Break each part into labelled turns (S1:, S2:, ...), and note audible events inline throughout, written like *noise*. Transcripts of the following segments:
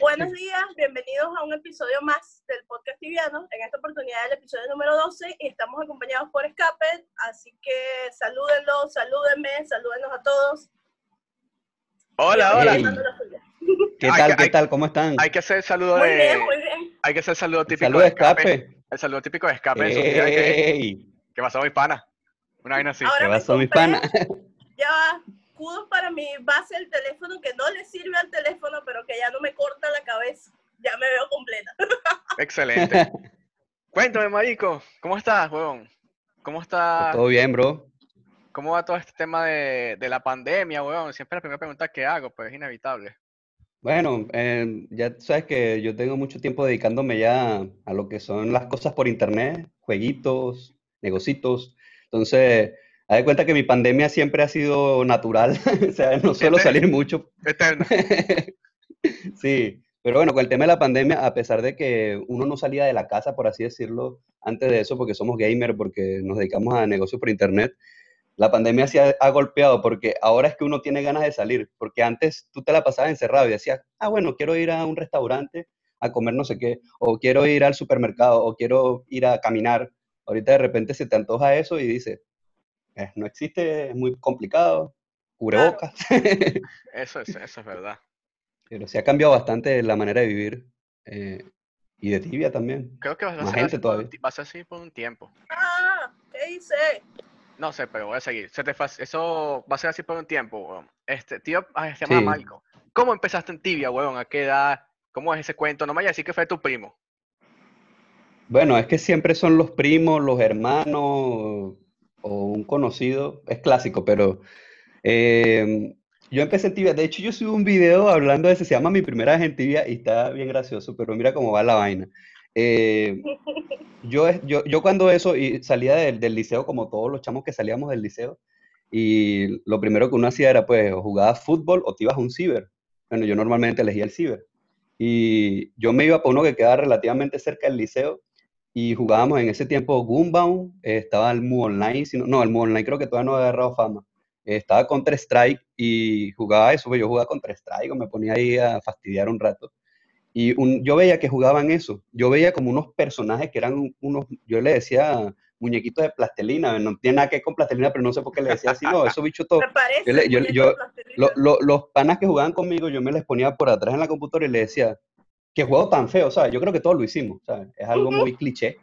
S1: Buenos días, bienvenidos a un episodio más del podcast tibiano. En esta oportunidad el episodio número 12 y estamos acompañados por Escape, así que salúdenlo, salúdenme, salúdenos a todos.
S2: Hola, hola.
S3: Hey. ¿Qué tal? ¿Qué tal? ¿Cómo están?
S2: Hay que hacer el saludo
S1: Muy
S2: de.
S1: bien, muy bien.
S2: Hay que hacer el saludo típico
S3: Saludos de
S2: escape.
S3: escape.
S2: El saludo típico de escape. eso, mira que,
S3: Ey,
S2: que pasó mi pana. Una vaina así.
S1: Ahora
S3: ¿Qué pasó, mi pana?
S1: Ya va, escudos para mi base del teléfono que no le sirve al teléfono, pero que ya no me corta la cabeza. Ya me veo completa. *laughs*
S2: Excelente. Cuéntame, marico. ¿Cómo estás, huevón? ¿Cómo está?
S3: Todo bien, bro.
S2: ¿Cómo va todo este tema de, de la pandemia, huevón? Siempre la primera pregunta que hago, pues es inevitable.
S3: Bueno, eh, ya sabes que yo tengo mucho tiempo dedicándome ya a lo que son las cosas por internet, jueguitos, negocitos. Entonces, haz de cuenta que mi pandemia siempre ha sido natural. *laughs* O sea, no suelo
S2: Este-
S3: salir mucho.
S2: Eterna. *laughs*
S3: Sí, pero bueno, con el tema de la pandemia, a pesar de que uno no salía de la casa, por así decirlo, antes de eso, porque somos gamer, porque nos dedicamos a negocios por internet, la pandemia sí ha, ha golpeado, porque ahora es que uno tiene ganas de salir, porque antes tú te la pasabas encerrado y decías, ah, bueno, quiero ir a un restaurante a comer no sé qué, o quiero ir al supermercado, o quiero ir a caminar. Ahorita de repente se te antoja eso y dices, "Eh, no existe, es muy complicado, cubrebocas. *laughs*
S2: Eso es, *laughs* eso es verdad.
S3: Pero sí ha cambiado bastante la manera de vivir eh, y de tibia también.
S2: Creo que va a ser,
S3: gente
S2: así por un,
S3: todavía.
S2: ti- va a ser así por un tiempo.
S1: Ah, ¿qué hice?
S2: No sé, pero voy a seguir. Se te Eso va a ser así por un tiempo. Este, tío, se llama
S3: Sí.
S2: Marco. ¿Cómo empezaste en tibia, huevón? ¿A qué edad? ¿Cómo es ese cuento? No me vayas a decir que fue tu primo.
S3: Bueno, es que siempre son los primos, los hermanos o un conocido. Es clásico, pero eh, yo empecé en tibia. De hecho, yo subí un video hablando de eso. Se llama Mi primera vez en tibia y está bien gracioso, pero mira cómo va la vaina. Eh, *laughs* yo, yo, yo cuando eso y salía del, del liceo, como todos los chamos que salíamos del liceo, y lo primero que uno hacía era, pues, o jugabas fútbol o te ibas a un ciber. Bueno, yo normalmente elegía el ciber. Y yo me iba por uno que quedaba relativamente cerca del liceo y jugábamos en ese tiempo Gunbound, eh, estaba el Mu Online, si no, el Mu Online creo que todavía no había agarrado fama. Eh, estaba Counter Strike y jugaba eso, pues yo jugaba Counter Strike o me ponía ahí a fastidiar un rato. Y un- yo veía que jugaban eso. Yo veía como unos personajes que eran un- unos, yo le decía muñequitos de plastelina, no tiene nada que ver con plastelina, pero no sé por qué le decía así, no, esos bichos todos. *laughs*
S1: Me parece.
S3: Yo le- yo- yo-. Lo- lo- los panas que jugaban conmigo, yo me les ponía por atrás en la computadora y les decía, qué juego tan feo, ¿sabes? Yo creo que todos lo hicimos, ¿sabes? Es algo muy cliché.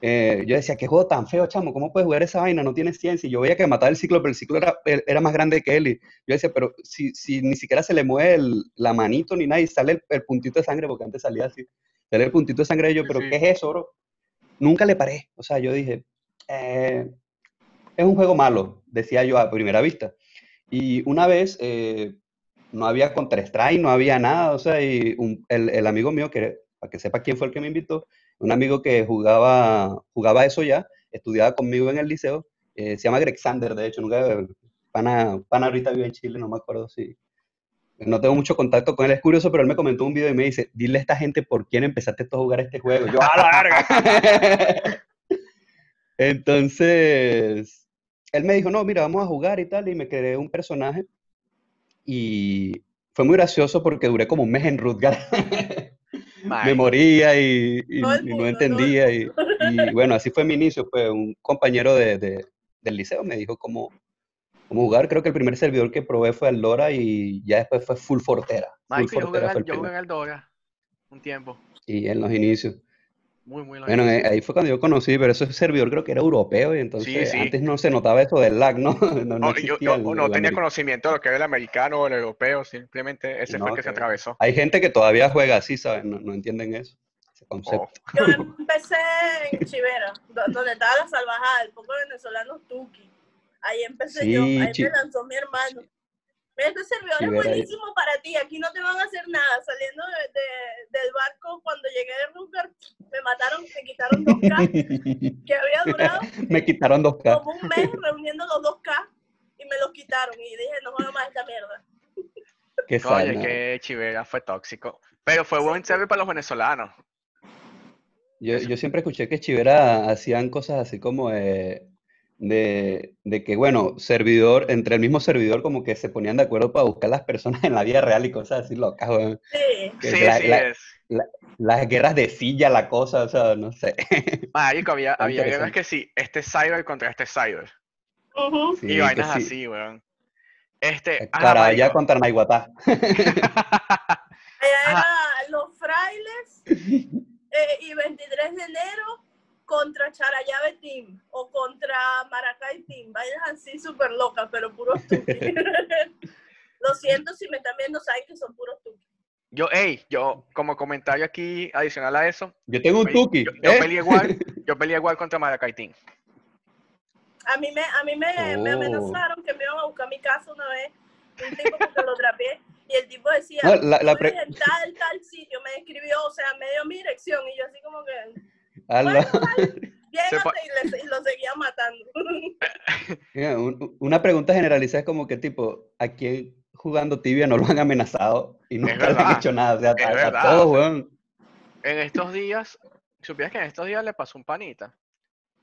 S3: Eh, yo decía, qué juego tan feo, chamo, ¿cómo puedes jugar esa vaina? No tiene ciencia. Y yo veía que mataba el ciclo, pero el ciclo era, era más grande que él. Y yo decía, pero si, si ni siquiera se le mueve el- la manito ni nada y sale el, el puntito de sangre, porque antes salía así, sale el puntito de sangre y yo,
S2: Sí,
S3: pero
S2: sí.
S3: ¿qué es eso, bro? Nunca le paré. O sea, yo dije, eh, es un juego malo, decía yo a primera vista. Y una vez eh, no había Counter-Strike, no había nada, o sea, y el, el amigo mío, que para que sepa quién fue el que me invitó, un amigo que jugaba, jugaba eso ya, estudiaba conmigo en el liceo, eh, se llama Greg Sander, de hecho, nunca, pana, pana ahorita vive en Chile, no me acuerdo si, no tengo mucho contacto con él, es curioso, pero él me comentó un video y me dice, dile a esta gente por quién empezaste a jugar este juego. Yo, ¡a la verga! *laughs* Entonces, él me dijo, no, mira, vamos a jugar y tal, y me creé un personaje. Y fue muy gracioso porque duré como un mes en Rutger. *laughs* me moría y, no entendía. Y, y bueno, así fue mi inicio. Pues un compañero de, de- del liceo me dijo cómo, cómo jugar. Creo que el primer servidor que probé fue el Dora y ya después fue Full Fortera. Full
S2: Marico, yo jugué,
S3: Fortera
S2: el yo jugué en el Dora un tiempo.
S3: Y en los inicios.
S2: Muy, muy
S3: Bueno, eh, ahí fue cuando yo conocí, pero ese servidor creo que era europeo y entonces
S2: sí.
S3: antes no se notaba eso del lag, ¿no? *laughs* No, no
S2: O- yo,
S3: existía
S2: yo
S3: el-
S2: no
S3: el
S2: tenía conocimiento de lo que era el americano o el europeo, simplemente ese fue el que se atravesó.
S3: Hay gente que todavía juega así, ¿sabes? No, no entienden eso, ese concepto.
S2: Oh,
S1: Yo empecé en Chivera, do- donde estaba la salvajada, el poco venezolano Tuki. Ahí empecé yo, ahí me lanzó mi hermano. Este servidor es
S3: ahí.
S1: buenísimo para ti, aquí no te van a hacer nada. Saliendo de, de- del barco, cuando llegué de Ruger, me mataron, me quitaron 2K, *laughs* que había durado
S3: Me quitaron 2K.
S1: como un mes reuniendo los 2K y me los quitaron. Y dije, no juego más esta mierda. *laughs*
S3: Qué
S2: oye, que Chivera fue tóxico. Pero fue buen server para los venezolanos.
S3: Yo, yo siempre escuché que Chivera hacían cosas así como de, de, de que, bueno, servidor, entre el mismo servidor como que se ponían de acuerdo para buscar las personas en la vida real y cosas así locas, weón.
S1: Sí.
S3: Que
S2: Sí,
S3: la-
S2: sí
S3: la-
S2: es.
S3: Las guerras de silla, la cosa, o sea, no sé. *laughs*
S2: Marico, había, había guerras que sí, este cyber contra este cyber.
S3: Sí,
S2: y vainas
S3: sí.
S2: así, weón. Este, ajá,
S3: Caraya contra Naiguatá. *laughs*
S1: Era los frailes *laughs* eh, y 23 de enero contra Charayave Team o contra Maracay Team. Vainas así súper locas, pero puros tuquis. *laughs* Lo siento si me están viendo, saben que son puros tuquis.
S2: Yo, hey, yo, como comentario aquí adicional a eso,
S3: Yo tengo un tuki.
S2: yo, yo
S3: ¿eh?
S2: peleé igual, *laughs* yo peleé igual contra Maracay Team.
S1: A mí me, a mí me, me
S3: Oh.
S1: amenazaron que me iban a buscar mi casa una vez, un tipo porque lo trapié, y el tipo decía,
S3: No, la- la
S1: "Tú
S3: pre-
S1: en tal, tal sitio, me describió, o sea, me dio mi dirección, y yo así como que, *laughs*
S2: Pa-
S1: y, y lo seguía matando. *laughs*
S3: Mira, un- una pregunta generalizada es como que tipo, ¿a quién jugando tibia no lo han amenazado y nunca le han hecho nada? O sea,
S2: es
S3: a, a
S2: verdad,
S3: todos, weón.
S2: En estos días, supieras que en estos días le pasó un panita.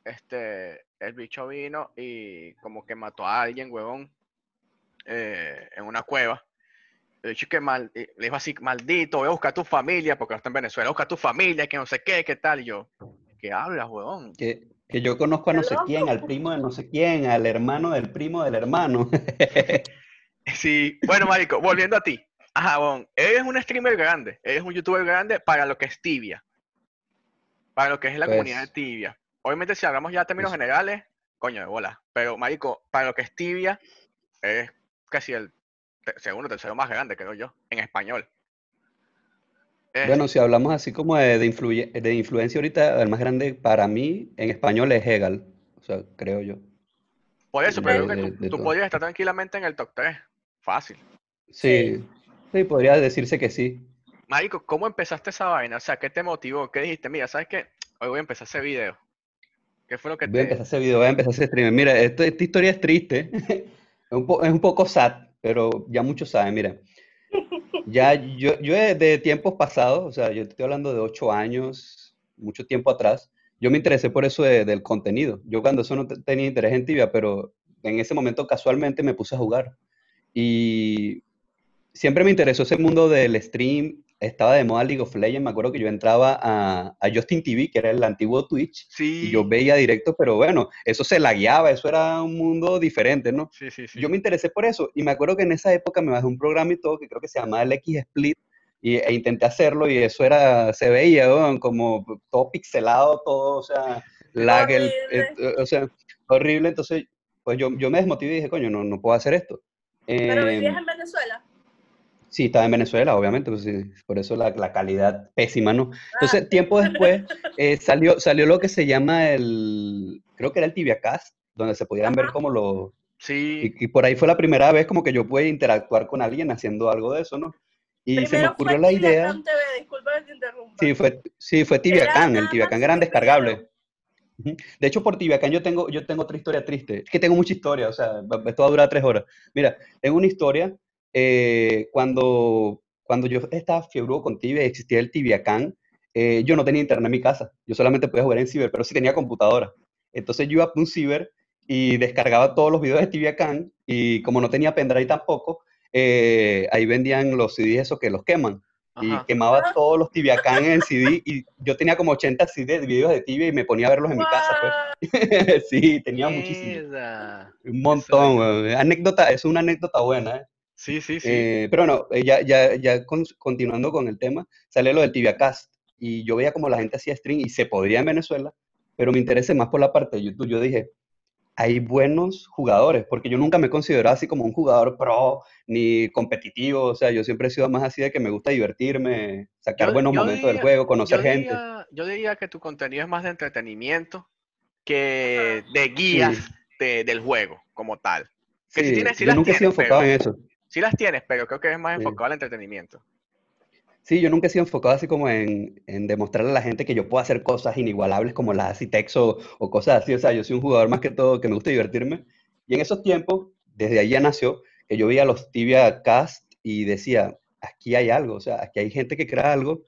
S2: Este, el bicho vino y como que mató a alguien, huevón, eh, en una cueva. Le dicho que mal, y le dijo así, maldito, voy a buscar a tu familia, porque no está en Venezuela, busca a tu familia, que no sé qué, qué tal. Y yo, ¿qué hablas, huevón?
S3: Que, que yo conozco a no sé quién, al primo de no sé quién, al hermano del primo del hermano. *laughs*
S2: Sí, bueno, marico, volviendo a ti. Ajá, huevón, eres un streamer grande, eres un youtuber grande para lo que es tibia. Para lo que es la comunidad de
S3: Pues-
S2: tibia. Obviamente, si hablamos ya de términos
S3: Pues-
S2: generales, coño de bola. Pero, marico, para lo que es tibia, eres casi el segundo, tercero más grande, creo yo, en español. Es-
S3: Bueno, si hablamos así como de, de, influye- de influencia ahorita, el más grande para mí en español es Hegel, o sea, creo yo.
S2: por eso, pero
S3: de-
S2: creo que
S3: de-
S2: tú, tú podrías estar tranquilamente en el top 3. Fácil.
S3: Sí, sí, podría decirse que sí.
S2: Marico, ¿cómo empezaste esa vaina? O sea, ¿qué te motivó? ¿Qué dijiste? Mira, ¿sabes qué? Hoy voy a empezar ese video. ¿Qué fue lo que
S3: Voy a empezar ese video, voy a empezar ese stream. Mira, esto- esta historia es triste, *laughs* es un, po- es un poco sad, pero ya muchos saben, mira. *laughs* Ya yo, yo de, tiempos pasados, o sea, yo estoy hablando de ocho años, mucho tiempo atrás, yo me interesé por eso de- del contenido. Yo cuando eso no te- tenía interés en tibia, pero en ese momento casualmente me puse a jugar. Y siempre me interesó ese mundo del stream, estaba de moda League of Legends, me acuerdo que yo entraba a, a Justin TV, que era el antiguo Twitch,
S2: Sí,
S3: y yo veía directo, pero bueno, eso se lagueaba, eso era un mundo diferente, ¿no?
S2: sí, sí, sí.
S3: Yo me interesé por eso y me acuerdo que en esa época me bajé un programa y todo que creo que se llamaba el X-Split y, e intenté hacerlo y eso era, se veía weón, como todo pixelado, todo, o sea, lag, el- o sea, horrible. Entonces, pues yo, yo me desmotivé y dije, coño, no, no puedo hacer esto.
S1: Pero
S3: Em,
S1: vivías en Venezuela.
S3: Sí, estaba en Venezuela, obviamente, pues sí, por eso la, la calidad pésima, ¿no?
S1: Ah,
S3: Entonces, tiempo después, eh, salió, salió lo que se llama el, creo que era el TibiaCast, donde se podían ver como los,
S2: Sí,
S3: y, y por ahí fue la primera vez como que yo pude interactuar con alguien haciendo algo de eso, ¿no? Y se me
S1: Primero
S3: ocurrió
S1: fue
S3: la idea,
S1: TV, disculpa que te interrumpa.
S3: sí, fue, sí, fue Tibiacán, el Tibiacán era descargable. De hecho, por Tibiacán yo tengo, yo tengo otra historia triste. Es que tengo mucha historia, o sea, esto va a durar tres horas. Mira, tengo una historia eh, cuando, cuando yo estaba fiebre con Tibia y existía el Tibiacán, eh, yo no tenía internet en mi casa. Yo solamente podía jugar en ciber, pero sí tenía computadora. Entonces yo iba a un ciber y descargaba todos los videos de Tibiacán y como no tenía pendrive tampoco, eh, ahí vendían los CDs esos que los queman y
S2: ajá.
S3: quemaba
S1: Ah.
S3: todos los Tibiacán en CD y yo tenía como 80 CD de videos de Tibia y me ponía a verlos en mi casa, pues. *laughs* Sí, tenía muchísimo. Un montón, weón. Anécdota, es una anécdota buena, ¿eh?
S2: Sí, sí, sí.
S3: Eh, pero no, eh, ya, ya, ya con- continuando con el tema, sale lo del TibiaCast y yo veía como la gente hacía stream y se podría en Venezuela, pero me interesé más por la parte de YouTube. Yo dije, hay buenos jugadores, porque yo nunca me he considerado así como un jugador pro ni competitivo, o sea, yo siempre he sido más así de que me gusta divertirme, sacar
S2: Yo-
S3: buenos
S2: yo
S3: momentos del juego, conocer
S2: yo
S3: gente.
S2: diría, yo diría que tu contenido es más de entretenimiento que de guías
S3: Sí.
S2: de- del juego como tal. Que sí
S3: Sí,
S2: tienes- sí
S3: yo nunca he sido enfocado
S2: pero-
S3: en eso.
S2: Sí las tienes, pero creo que es más
S3: Sí.
S2: enfocado al entretenimiento.
S3: Sí, yo nunca he sido enfocado así como en, en demostrarle a la gente que yo puedo hacer cosas inigualables como las Citex o, o cosas así. O sea, yo soy un jugador más que todo que me gusta divertirme. Y en esos tiempos, desde ahí ya nació, que yo veía los Tibia Cast y decía, aquí hay algo, o sea, aquí hay gente que crea algo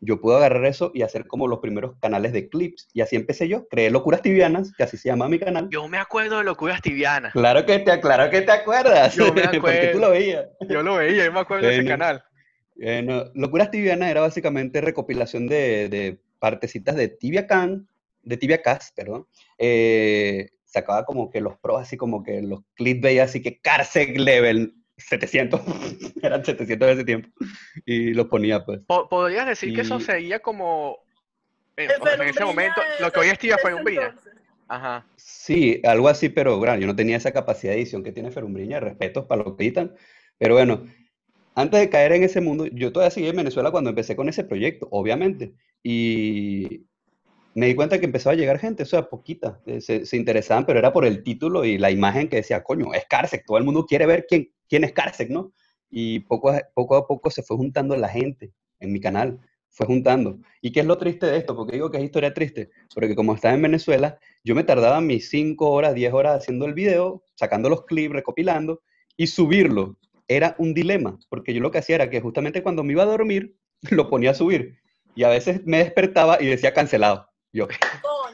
S3: yo pude agarrar eso y hacer como los primeros canales de clips. Y así empecé yo. Creé Locuras Tibianas, que así se llama mi canal.
S2: Yo me acuerdo de Locuras Tibianas.
S3: Claro que te, claro que te acuerdas.
S2: Yo me *laughs*
S3: Porque
S2: acuerdo.
S3: tú lo veías.
S2: Yo lo veía, yo me acuerdo de ese
S3: Bueno.
S2: canal.
S3: Bueno, Locuras Tibianas era básicamente recopilación de, de partecitas de Tibia Can, de Tibia Cast, perdón. Eh, sacaba como que los pros, así como que los clickbait, así que Carsec Level 700, *laughs* eran 700 de ese tiempo, y los ponía pues.
S2: Po- ¿Podrías decir que eso
S3: Y-
S2: sería como, sea, en ese momento, lo que hoy es Tía
S1: entonces.
S2: Ajá.
S3: Sí, algo así, pero bueno, yo no tenía esa capacidad de edición que tiene Ferumbriña, respetos para lo que editan, pero bueno, antes de caer en ese mundo, yo todavía seguí en Venezuela cuando empecé con ese proyecto, obviamente, y me di cuenta que empezaba a llegar gente, o sea, poquita, eh, se, se interesaban, pero era por el título y la imagen que decía, coño, es Carsec, todo el mundo quiere ver quién, quién es Carsec, ¿no? Y poco a, poco a poco se fue juntando la gente en mi canal, fue juntando. ¿Y qué es lo triste de esto? Porque digo que es historia triste, porque como estaba en Venezuela, yo me tardaba mis 5 horas, 10 horas haciendo el video, sacando los clips, recopilando, y subirlo. Era un dilema, porque yo lo que hacía era que justamente cuando me iba a dormir, *laughs* lo ponía a subir. Y a veces me despertaba y decía cancelado. Yo,
S1: de.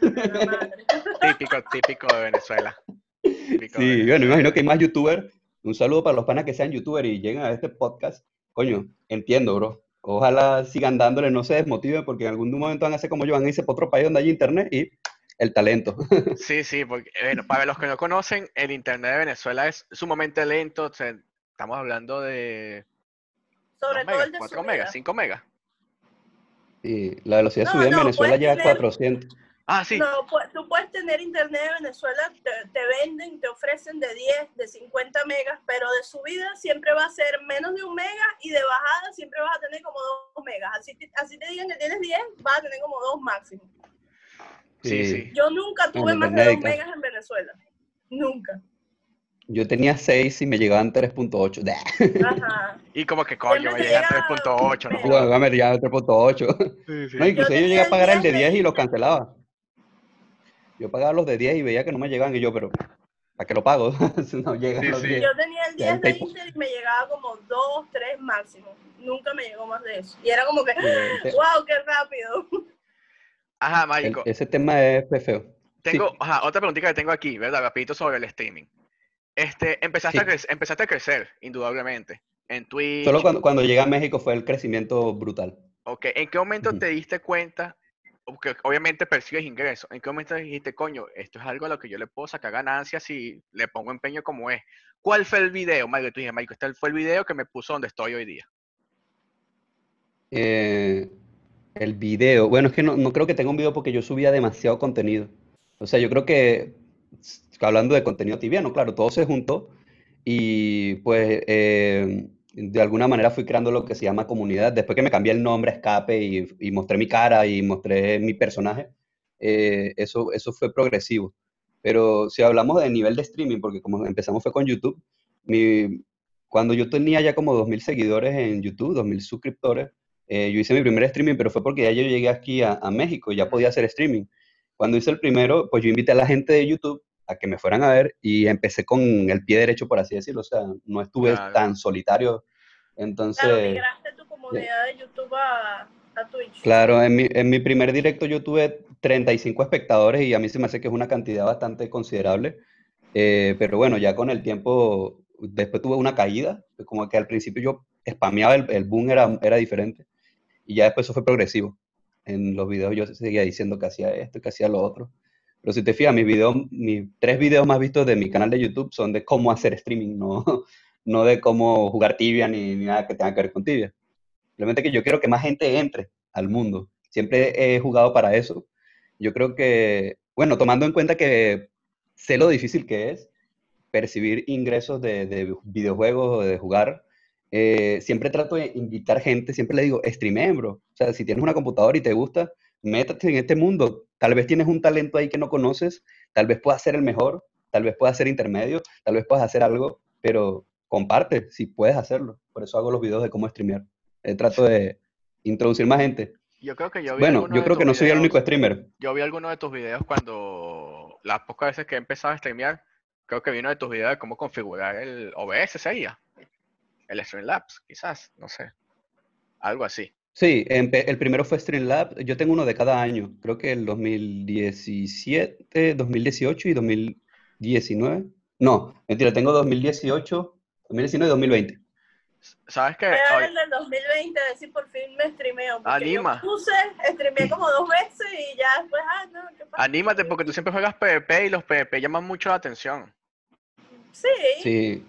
S1: *laughs*
S2: Típico, típico de Venezuela. *laughs* Típico de
S3: sí,
S2: Venezuela.
S3: bueno, imagino que hay más youtubers. Un saludo para los panas que sean youtubers y lleguen a este podcast. Coño, entiendo, bro. Ojalá sigan dándole, no se desmotiven, porque en algún momento van a ser como yo, van a irse para otro país donde hay internet y el talento. *laughs*
S2: Sí, sí, porque bueno, para los que no conocen, el internet de Venezuela es sumamente lento. o sea, estamos hablando de
S1: Sobre todo
S2: megas,
S1: el de
S2: 4
S1: subida.
S2: megas, 5 megas.
S3: Y la velocidad de
S1: No,
S3: subida en Venezuela
S1: puedes
S3: llega a
S1: tener-
S3: 400.
S2: Ah, sí.
S1: No, pu- tú puedes tener internet en Venezuela, te, te venden, te ofrecen de 10, de 50 megas, pero de subida siempre va a ser menos de un mega y de bajada siempre vas a tener como 2 megas. Así te, así te digan que tienes 10, vas a tener como 2 máximo.
S2: Sí,
S3: Sí.
S1: Yo nunca tuve más de
S3: internet
S1: 2
S3: acá.
S1: megas en Venezuela. Nunca.
S3: Yo tenía 6 y me llegaban 3.8. *laughs*
S1: Ajá.
S2: Y como que coño, me llega a
S1: llega
S2: 3.8, no jodas.
S3: me llegaban 3.8.
S2: Sí, sí.
S3: No, incluso yo,
S1: tenía
S3: llegué a pagar el de
S1: 10
S3: 10 y los
S1: de-
S3: cancelaba. Yo pagaba los de 10 y veía que no me llegaban y yo, pero ¿para qué lo pago? *laughs* si no llegan
S2: Sí,
S3: los
S2: sí.
S3: 10.
S1: Yo tenía el
S3: Ya,
S1: 10 de Inter y me llegaba como 2, 3 máximo. Nunca me llegó más de eso. Y era como que, wow, qué rápido.
S2: Ajá,
S3: el-
S2: Mágico.
S3: ese tema es feo. Sí.
S2: Tengo, ajá, otra preguntita que tengo aquí, ¿verdad? Rapidito sobre el streaming. Este, empezaste,
S3: Sí.
S2: a crecer, empezaste a crecer, indudablemente. En Twitch.
S3: Solo cuando, cuando llegué a México fue el crecimiento brutal.
S2: Ok, ¿en qué momento
S3: Ujú.
S2: te diste cuenta? Porque obviamente percibes ingresos. ¿En qué momento dijiste, coño, esto es algo a lo que yo le puedo sacar ganancias si le pongo empeño como es? ¿Cuál fue el video, Mario? Tú dijiste, Mario, este fue el video que me puso donde estoy hoy día.
S3: Eh, el video, bueno, es que no, no creo que tenga un video porque yo subía demasiado contenido. O sea, yo creo que, hablando de contenido tibiano, claro, todo se juntó y pues eh, de alguna manera fui creando lo que se llama comunidad. Después que me cambié el nombre Escape y, mostré mi cara y mostré mi personaje, eh, eso, eso fue progresivo. Pero si hablamos de nivel de streaming, porque como empezamos fue con YouTube, cuando yo tenía ya como 2.000 seguidores en YouTube, 2.000 suscriptores, eh, yo hice mi primer streaming, pero fue porque ya yo llegué aquí a, a México y ya podía hacer streaming. Cuando hice el primero, pues yo invité a la gente de YouTube a que me fueran a ver y empecé con el pie derecho, por así decirlo. O sea, no estuve
S2: Claro.
S3: tan solitario.
S1: Claro,
S3: Entonces,
S1: migraste tu comunidad de YouTube a, a Twitch.
S3: claro, en mi, en mi primer directo yo tuve 35 espectadores y a mí se me hace que es una cantidad bastante considerable. Eh, pero bueno, ya con el tiempo, después tuve una caída, como que al principio yo spameaba, el, el boom era, era diferente. Y ya después eso fue progresivo. En los videos yo seguía diciendo que hacía esto, que hacía lo otro. Pero si te fijas, mis videos, mis tres videos más vistos de mi canal de YouTube son de cómo hacer streaming, no, *laughs* no de cómo jugar tibia ni, ni nada que tenga que ver con tibia. Simplemente que yo quiero que más gente entre al mundo. Siempre he jugado para eso. Yo creo que, bueno, tomando en cuenta que sé lo difícil que es percibir ingresos de, de videojuegos o de jugar, eh, siempre trato de invitar gente, siempre le digo, streameen, bro. O sea, si tienes una computadora y te gusta, métate en este mundo. Tal vez tienes un talento ahí que no conoces, tal vez puedas ser el mejor, tal vez puedas ser intermedio, tal vez puedas hacer algo, pero comparte si puedes hacerlo. Por eso hago los videos de cómo streamear. Eh, trato de introducir más gente.
S2: Yo creo que yo vi
S3: Bueno, yo creo que no soy el único streamer.
S2: Yo vi algunos de tus videos cuando las pocas veces que he empezado a streamear, creo que vi uno de tus videos de cómo configurar el OBS sería. El Streamlabs, quizás, no sé. Algo así.
S3: Sí, el primero fue Streamlabs. Yo tengo uno de cada año. Creo que el 2017, 2018 y 2019. No, mentira, tengo 2018, 2019 y 2020.
S2: ¿Sabes qué?
S1: Voy a ver
S2: Oye,
S1: el del 2020, a ver si por fin me streameo.
S2: Anima.
S1: yo puse, streameé como dos veces y ya después, ah, no, ¿qué pasa?
S2: anímate porque tú siempre juegas PvP y los PvP llaman mucho la atención.
S1: Sí,
S3: Sí,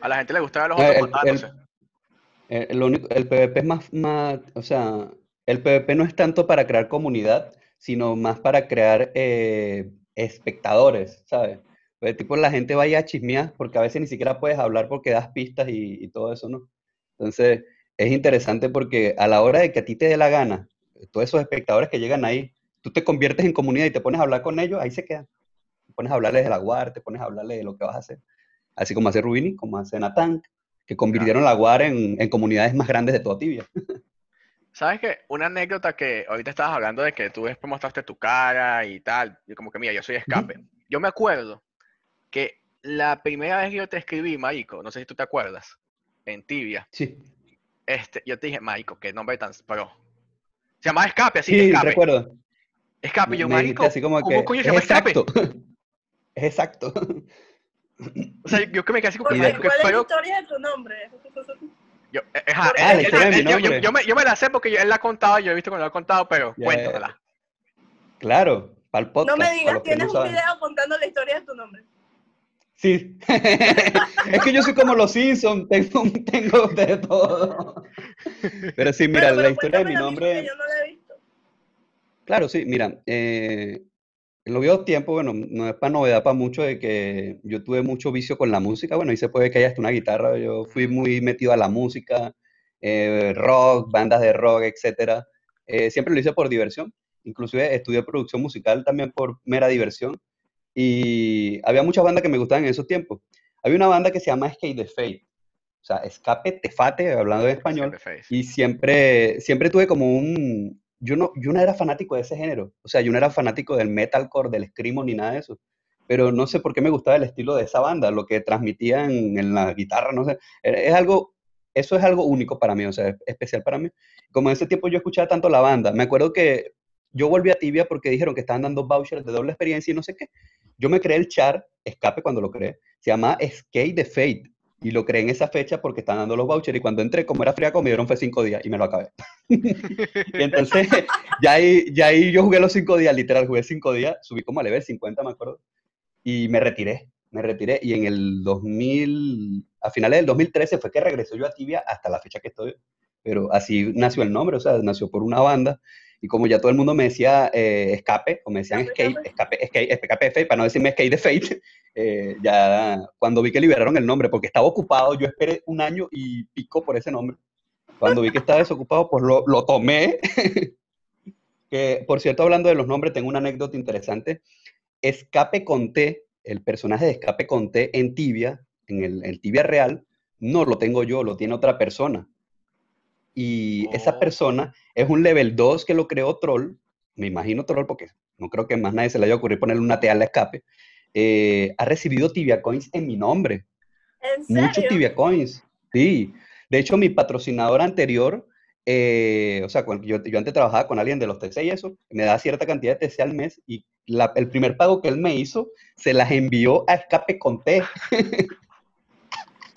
S2: A la gente le gusta ver los otros
S3: el-
S2: matándose.
S3: el, el único, el PvP es más, más, o sea, el PvP no es tanto para crear comunidad, sino más para crear eh, espectadores, ¿sabes? Pues, tipo, la gente vaya a chismear porque a veces ni siquiera puedes hablar porque das pistas y, todo eso, ¿no? Entonces, es interesante porque a la hora de que a ti te dé la gana, todos esos espectadores que llegan ahí, tú te conviertes en comunidad y te pones a hablar con ellos, ahí se quedan. Pones a hablarles de la guardia, te pones a hablarles de lo que vas a hacer. Así como hace Rubini, como hace Natán, que convirtieron la guar en, en comunidades más grandes de toda tibia.
S2: ¿Sabes qué? Una anécdota que ahorita estabas hablando de que tú después mostraste tu cara y tal. Y como que, mira, yo soy escape. Yo me acuerdo que la primera vez que yo te escribí, Marico, no sé si tú te acuerdas, en Tibia,
S3: Sí,
S2: este, yo te dije, Marico, qué nombre tan pro. Se llama Escape, así,
S3: sí,
S2: Escape.
S3: recuerdo.
S2: Escape, yo,
S3: Me
S2: Marico,
S3: así como
S2: ¿cómo
S3: que
S2: coño se llama Escape?
S3: exacto. *laughs* Es exacto.
S2: O sea, yo que me quedé así como que,
S1: ¿cuál es la historia de tu nombre?
S2: Yo, eh, ajá,
S1: Ah,
S2: él-
S1: la
S2: él- él- yo- yo-
S3: nombre.
S2: Yo, me, yo me la sé porque yo- él la ha contado, yo he visto cuando lo ha contado, pero cuéntamela.
S3: Claro, para el podcast.
S1: No me digas,
S3: que
S1: tienes
S3: no
S1: un
S3: saben.
S1: video contando la historia de tu nombre.
S3: Sí. *laughs* es que yo soy como los Simpsons, tengo, tengo de todo. Pero sí, mira, la historia de mi nombre.
S1: porque Yo no la he visto.
S3: Claro, sí, mira, eh, en los viejos tiempos, bueno, no es para novedad para mucho de que yo tuve mucho vicio con la música, bueno, ahí se puede que haya hasta una guitarra, yo fui muy metido a la música, eh, rock, bandas de rock, etcétera. Eh, siempre lo hice por diversión, inclusive estudié producción musical también por mera diversión, y había muchas bandas que me gustaban en esos tiempos. Había una banda que se llama Escape the Fate, o sea, Escape Tefate, hablando en español, y siempre, siempre tuve como un... Yo no, yo no era fanático de ese género. O sea, yo no era fanático del metalcore, del screamo, ni nada de eso. Pero no sé por qué me gustaba el estilo de esa banda, lo que transmitían en la guitarra, no sé. Es algo, eso es algo único para mí, o sea, es especial para mí. Como en ese tiempo yo escuchaba tanto la banda, me acuerdo que yo volví a Tibia porque dijeron que estaban dando vouchers de doble experiencia y no sé qué. Yo me creé el char, escape cuando lo creé, se llama Escape the Fate. Y lo creé en esa fecha porque estaban dando los vouchers. Y cuando entré, como era friaco, me dieron fue cinco días y me lo acabé. y *laughs* entonces, ya ahí, ya ahí yo jugué los cinco días, literal, jugué cinco días, subí como a level 50, me acuerdo. Y me retiré, me retiré. Y en el 2000, a finales del 2013 fue que regresé yo a Tibia hasta la fecha que estoy. Pero así nació el nombre, o sea, nació por una banda. Y como ya todo el mundo me decía eh, escape, o me decían
S1: Escape,
S3: escape, escape, escape, de Fate, para no decirme escape de Fate, *laughs* eh, ya cuando vi que liberaron el nombre, porque estaba ocupado, yo esperé un año y pico por ese nombre. Cuando vi que estaba desocupado, pues lo, lo tomé. *laughs* que, por cierto, hablando de los nombres, tengo una anécdota interesante. Escape con T, el personaje de Escape con T en Tibia, en el, el Tibia real, no lo tengo yo, lo tiene otra persona. Y esa
S2: Oh.
S3: persona es un level 2 que lo creó Troll, me imagino Troll porque no creo que más nadie se le haya ocurrido ponerle una T al escape. eh, ha recibido Tibia Coins en mi nombre.
S1: ¿En
S3: Muchos
S1: serio?
S3: Tibia Coins. Sí. De hecho, mi patrocinador anterior, eh, o sea, cuando yo, yo antes trabajaba con alguien de los TC y eso, me daba cierta cantidad de TC al mes y la- el primer pago que él me hizo se las envió a Escape con T. *laughs*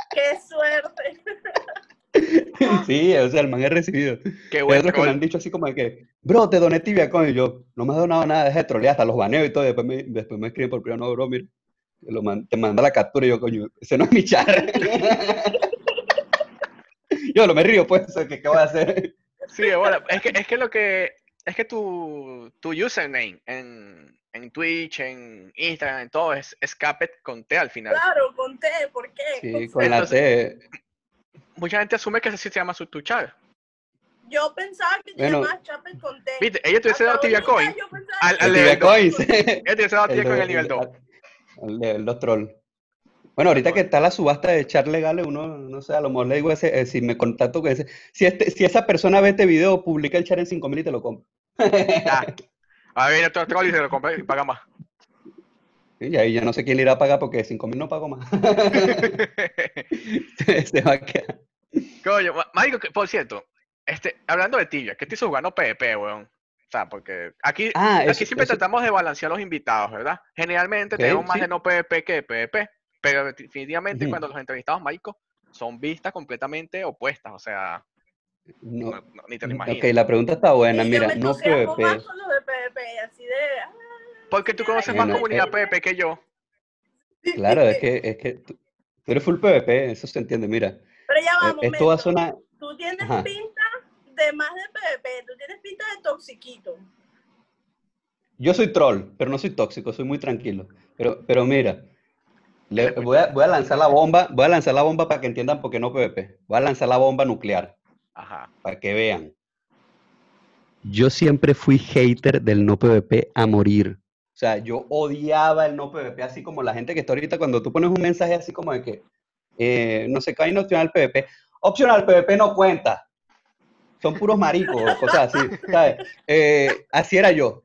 S1: ¡Qué suerte! *laughs* *laughs*
S3: sí, o sea, el man he recibido.
S2: Qué
S3: Hay
S2: buen
S3: otros que me han dicho así como de que, bro, te doné Tibia Coin. Y yo, no me has donado nada, deja de trolear, hasta los baneo y todo. Y después me, después me escriben por privado, no, bro, mira, te, lo man- te manda la captura y yo, coño, ese no es mi char. *laughs* yo no me río, pues, ¿qué, qué voy a hacer?
S2: Sí, bueno, es que, es que lo que, es que tu, tu username en, en Twitch, en Instagram, en todo es escape con T al final.
S1: Claro, conté, ¿por qué?
S3: Sí, con la
S2: Entonces-
S3: T.
S2: Mucha gente asume que así se llama su tu char.
S1: Yo pensaba que
S3: Bueno.
S1: llamabas Chapel conté.
S2: Viste, ella te hubiese dado tibia coin.
S1: yo pensaba
S2: Al,
S1: que-
S2: al
S3: El
S2: nivel
S3: Tibia
S2: 2.
S3: Coins.
S2: Ella te hubiese dado tibia coin al nivel 2.
S3: el de- los trolls. Bueno, ahorita que está la subasta de char legales, uno, no sé, a lo mejor le digo ese, eh, si me contacto con ese, si, este, si esa persona ve este video, publica el char en 5000 y te lo compro.
S2: Ya. A ver, otro troll y se lo compra y paga más.
S3: Y ahí ya no sé quién le irá a pagar porque 5000 no pago más. *laughs* *laughs* Se va a quedar.
S2: Coño, ma- marico, por cierto, Este, hablando de tibia, ¿qué estoy jugando PvP, weón? O sea, porque aquí,
S3: Ah,
S2: aquí siempre
S3: eso-
S2: tratamos de balancear los invitados, ¿verdad? Generalmente
S3: Ok,
S2: tenemos más
S3: sí.
S2: de no PvP que de PvP, pero definitivamente cuando los entrevistados, marico, son vistas completamente opuestas, o sea,
S3: no-
S2: no- no- ni te lo
S3: ok,
S2: imaginas.
S3: la pregunta está buena. Mira, no PvP.
S1: más con lo de PvP, así de... ah,
S2: Porque tú conoces más comunidad
S3: eh,
S2: PvP que yo.
S3: Claro, es que, es que tú, tú eres full PvP, eso se entiende. Mira,
S1: Pero ya
S3: eh, esto va a
S1: momento.
S3: sonar.
S1: Tú tienes
S3: Ajá.
S1: pinta de más de PvP, tú tienes pinta de toxiquito.
S3: Yo soy troll, pero no soy tóxico, soy muy tranquilo. Pero, pero mira, le- voy, a, voy a lanzar la bomba, voy a lanzar la bomba para que entiendan por qué no PvP. Voy a lanzar la bomba nuclear,
S2: Ajá.
S3: para que vean. Yo siempre fui hater del no PvP a morir. O sea, yo odiaba el no PvP, así como la gente que está ahorita cuando tú pones un mensaje así como de que, eh, no sé, cae opcional PvP. Opcional PvP no cuenta. Son puros maricos, cosas así, ¿sabes? Eh, así era yo.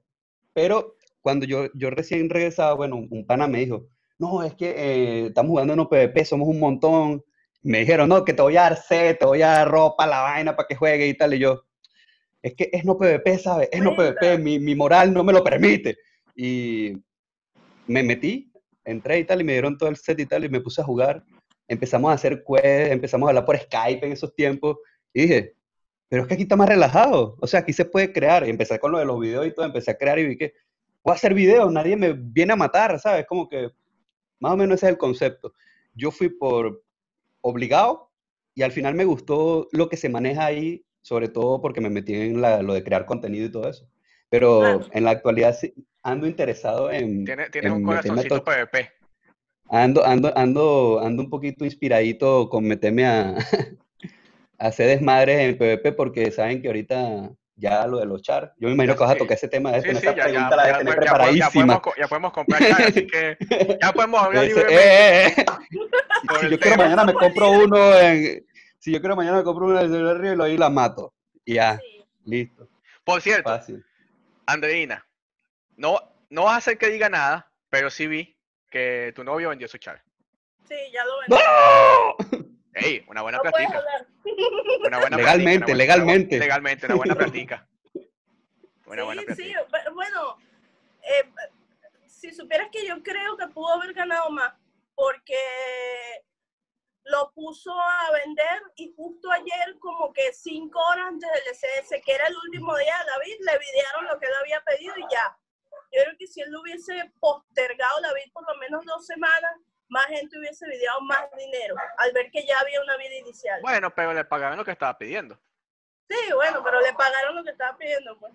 S3: Pero cuando yo, yo recién regresaba, bueno, un, un pana me dijo, no, es que eh, estamos jugando en no PvP, somos un montón. Me dijeron, no, que te voy a dar set, te voy a dar ropa, la vaina para que juegue y tal. Y yo, es que es no PvP, ¿sabes? Es no. PvP, mi, mi moral no me lo permite. Y me metí, entré y tal, y me dieron todo el set y tal, y me puse a jugar. Empezamos a hacer quests, empezamos a hablar por Skype en esos tiempos. Y dije, pero es que aquí está más relajado. O sea, aquí se puede crear. Y empecé con lo de los videos y todo, empecé a crear y vi que voy a hacer videos, nadie me viene a matar, ¿sabes? Como que más o menos ese es el concepto. Yo fui por obligado y al final me gustó lo que se maneja ahí, sobre todo porque me metí en la- lo de crear contenido y todo eso. Pero
S1: Claro.
S3: en la actualidad sí ando interesado en,
S2: Tienes, tienes
S3: en
S2: un corazoncito
S3: to-
S2: PvP.
S3: Ando, ando, ando, ando un poquito inspiradito con meterme a, *laughs* a hacer desmadres en PvP porque saben que ahorita ya lo de los char, yo me imagino que vas a tocar ese tema de
S2: Sí, ya, ya,
S3: pregunta la de
S2: ya,
S3: tener
S2: ya podemos- ya
S3: preparadísima.
S2: podemos, co- ya podemos comprar chat, así que ya podemos *laughs* hablar
S3: Ese- eh, eh, eh. *laughs* Si
S2: el
S3: yo quiero mañana me compro uno en, si yo quiero mañana me compro uno en el río y lo y la mato. Y ya,
S1: Sí.
S3: listo,
S2: Por cierto,
S3: fácil.
S2: Andreina, no, no vas a hacer que diga nada, pero sí vi que tu novio vendió su char.
S1: Sí, ya lo vendí.
S3: ¡No!
S2: Ey, una buena
S1: No puedes
S2: platica.
S1: hablar.
S2: Una buena
S3: Legalmente,
S2: platica, una buena-
S3: legalmente.
S2: Legalmente, una buena platica. *laughs* Una buena
S1: sí,
S2: platica.
S1: sí, bu- bueno, eh, si supieras que yo creo que pudo haber ganado más, porque lo puso a vender y justo ayer, como que cinco horas antes del ECS, que era el último día de David, le videaron lo que él había pedido y ya. Yo creo que si él lo hubiese postergado David por lo menos dos semanas, más gente hubiese videado más dinero, al ver que ya había una vida inicial.
S2: Bueno, pero le pagaron lo que estaba pidiendo.
S1: Sí, bueno, pero le pagaron lo que estaba pidiendo, pues.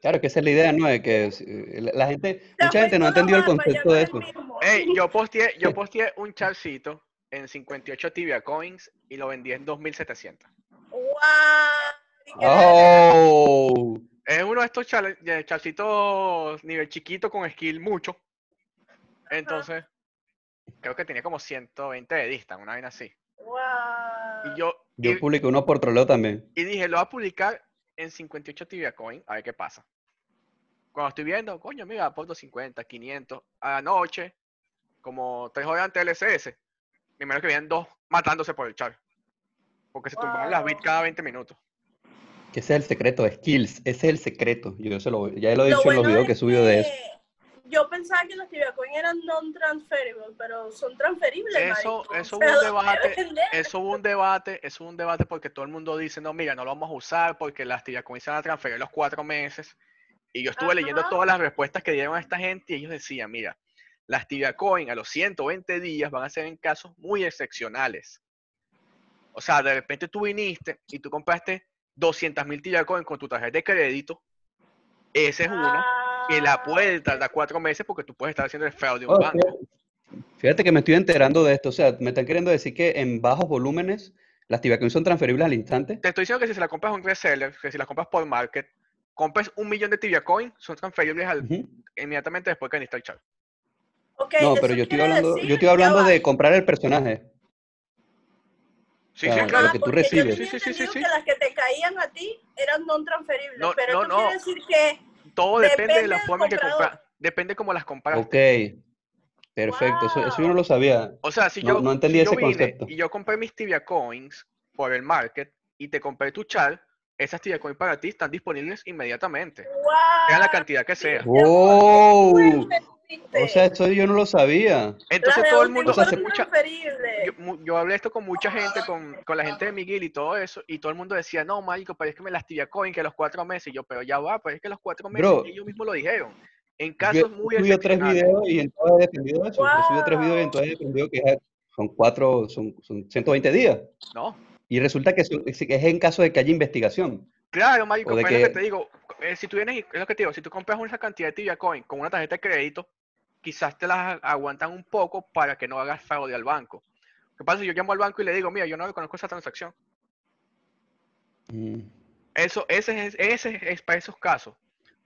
S3: Claro que esa es la idea, ¿no? De que eh, la la gente, mucha gente no ha entendido el concepto de eso.
S1: el mismo.
S2: Ey, yo posteé, yo *laughs* posteé un charcito en 58 tibia coins y lo vendí en 2700.
S1: ¡Guau! ¿Y qué
S3: ¡Oh!
S2: Es uno de estos char- de charcitos nivel chiquito con skill mucho. Entonces, creo que tenía como 120 de distance, una vaina así. Y yo,
S3: Yo
S2: y,
S3: publiqué uno por troleo también.
S2: y dije, lo voy a publicar en 58 tibia coin, a ver qué pasa. Cuando estoy viendo, coño, mira, aporto 50, 500. Anoche, como tres horas antes del SS, primero que habían dos matándose por el chat. Porque se tumbaban las bits
S1: Wow.
S2: cada 20 minutos.
S3: Que ese es el secreto, skills, ese es el secreto. Yo se lo, ya lo he
S1: Lo
S3: dicho en los
S1: bueno
S3: videos
S1: es
S3: que he subido de eso.
S1: Yo pensaba que los Tibia Coin eran non-transferable, pero son transferibles.
S2: Eso,
S1: marico.
S2: eso
S1: O
S2: hubo un debate, eso hubo un debate, eso hubo un debate porque todo el mundo dice, no, mira, no lo vamos a usar porque las tibia coins se van a transferir los cuatro meses. Y yo estuve leyendo todas las respuestas que dieron a esta gente y ellos decían, mira, las tibia coin a los 120 días van a ser en casos muy excepcionales. O sea, de repente tú viniste y tú compraste 200 mil tibia coin con tu tarjeta de crédito. Ese es uno que la
S1: Ah,
S2: puede tardar cuatro meses porque tú puedes estar haciendo el fraude de un
S3: Oh,
S2: banco.
S3: fíjate, fíjate que me estoy enterando de esto. O sea, me están queriendo decir que en bajos volúmenes las Tibacoin son transferibles al instante.
S2: Te estoy diciendo que si se la compras a un reseller, que si la compras por market, compres un millón de tibia coin, son transferibles al- inmediatamente después que insta el char.
S1: ok,
S3: No, pero yo estoy hablando,
S1: decir-
S3: yo estoy hablando de comprar el personaje.
S2: Sí, sí,
S3: lo
S2: claro.
S3: que tú
S1: porque yo
S3: recibes.
S1: tenía
S2: Sí, sí, sí, sí.
S1: que las que te caían a ti eran non-transferibles,
S2: No,
S1: pero
S2: no, no.
S1: quiere decir que
S2: Todo depende de la forma en que compras. Depende cómo las compras.
S3: Ok, perfecto. Eso, eso yo no lo sabía.
S2: O sea, si
S3: No-
S2: yo,
S3: no entendí
S2: si yo
S3: ese
S2: vine
S3: concepto.
S2: y yo compré mis tibia coins por el market, y te compré tu char, esas Tibia Coin para ti están disponibles inmediatamente.
S1: ¡Wow!
S2: Sea la cantidad que sea.
S3: ¡Wow! O sea, esto yo no lo sabía.
S2: Entonces todo el mundo
S3: o sea,
S2: se escucha. Yo, yo hablé esto con mucha gente, con, con la gente de Miguel y todo eso, y todo el mundo decía, no, marico, pero es que me las tibia coin que los cuatro meses, y yo, pero ya va, pero es que los cuatro meses,
S3: Bro,
S2: ellos mismos lo dijeron. En
S3: Yo
S2: casos muy
S3: he subido tres videos y en todos he defendido eso. Subido tres videos y en
S1: Wow.
S3: todos he defendido que son cuatro, son, son 120 días.
S2: No,
S3: Y resulta que es en caso de que haya investigación.
S2: Claro, marico, pero es lo que te digo, eh, si tú vienes, es lo que te digo, si tú compras una cantidad de tibia coin con una tarjeta de crédito, quizás te las aguantan un poco para que no hagas fraude al banco. ¿Qué pasa si yo llamo al banco y le digo, mira, yo no reconozco esa transacción?
S3: Mm.
S2: Eso, ese es, ese es para esos casos.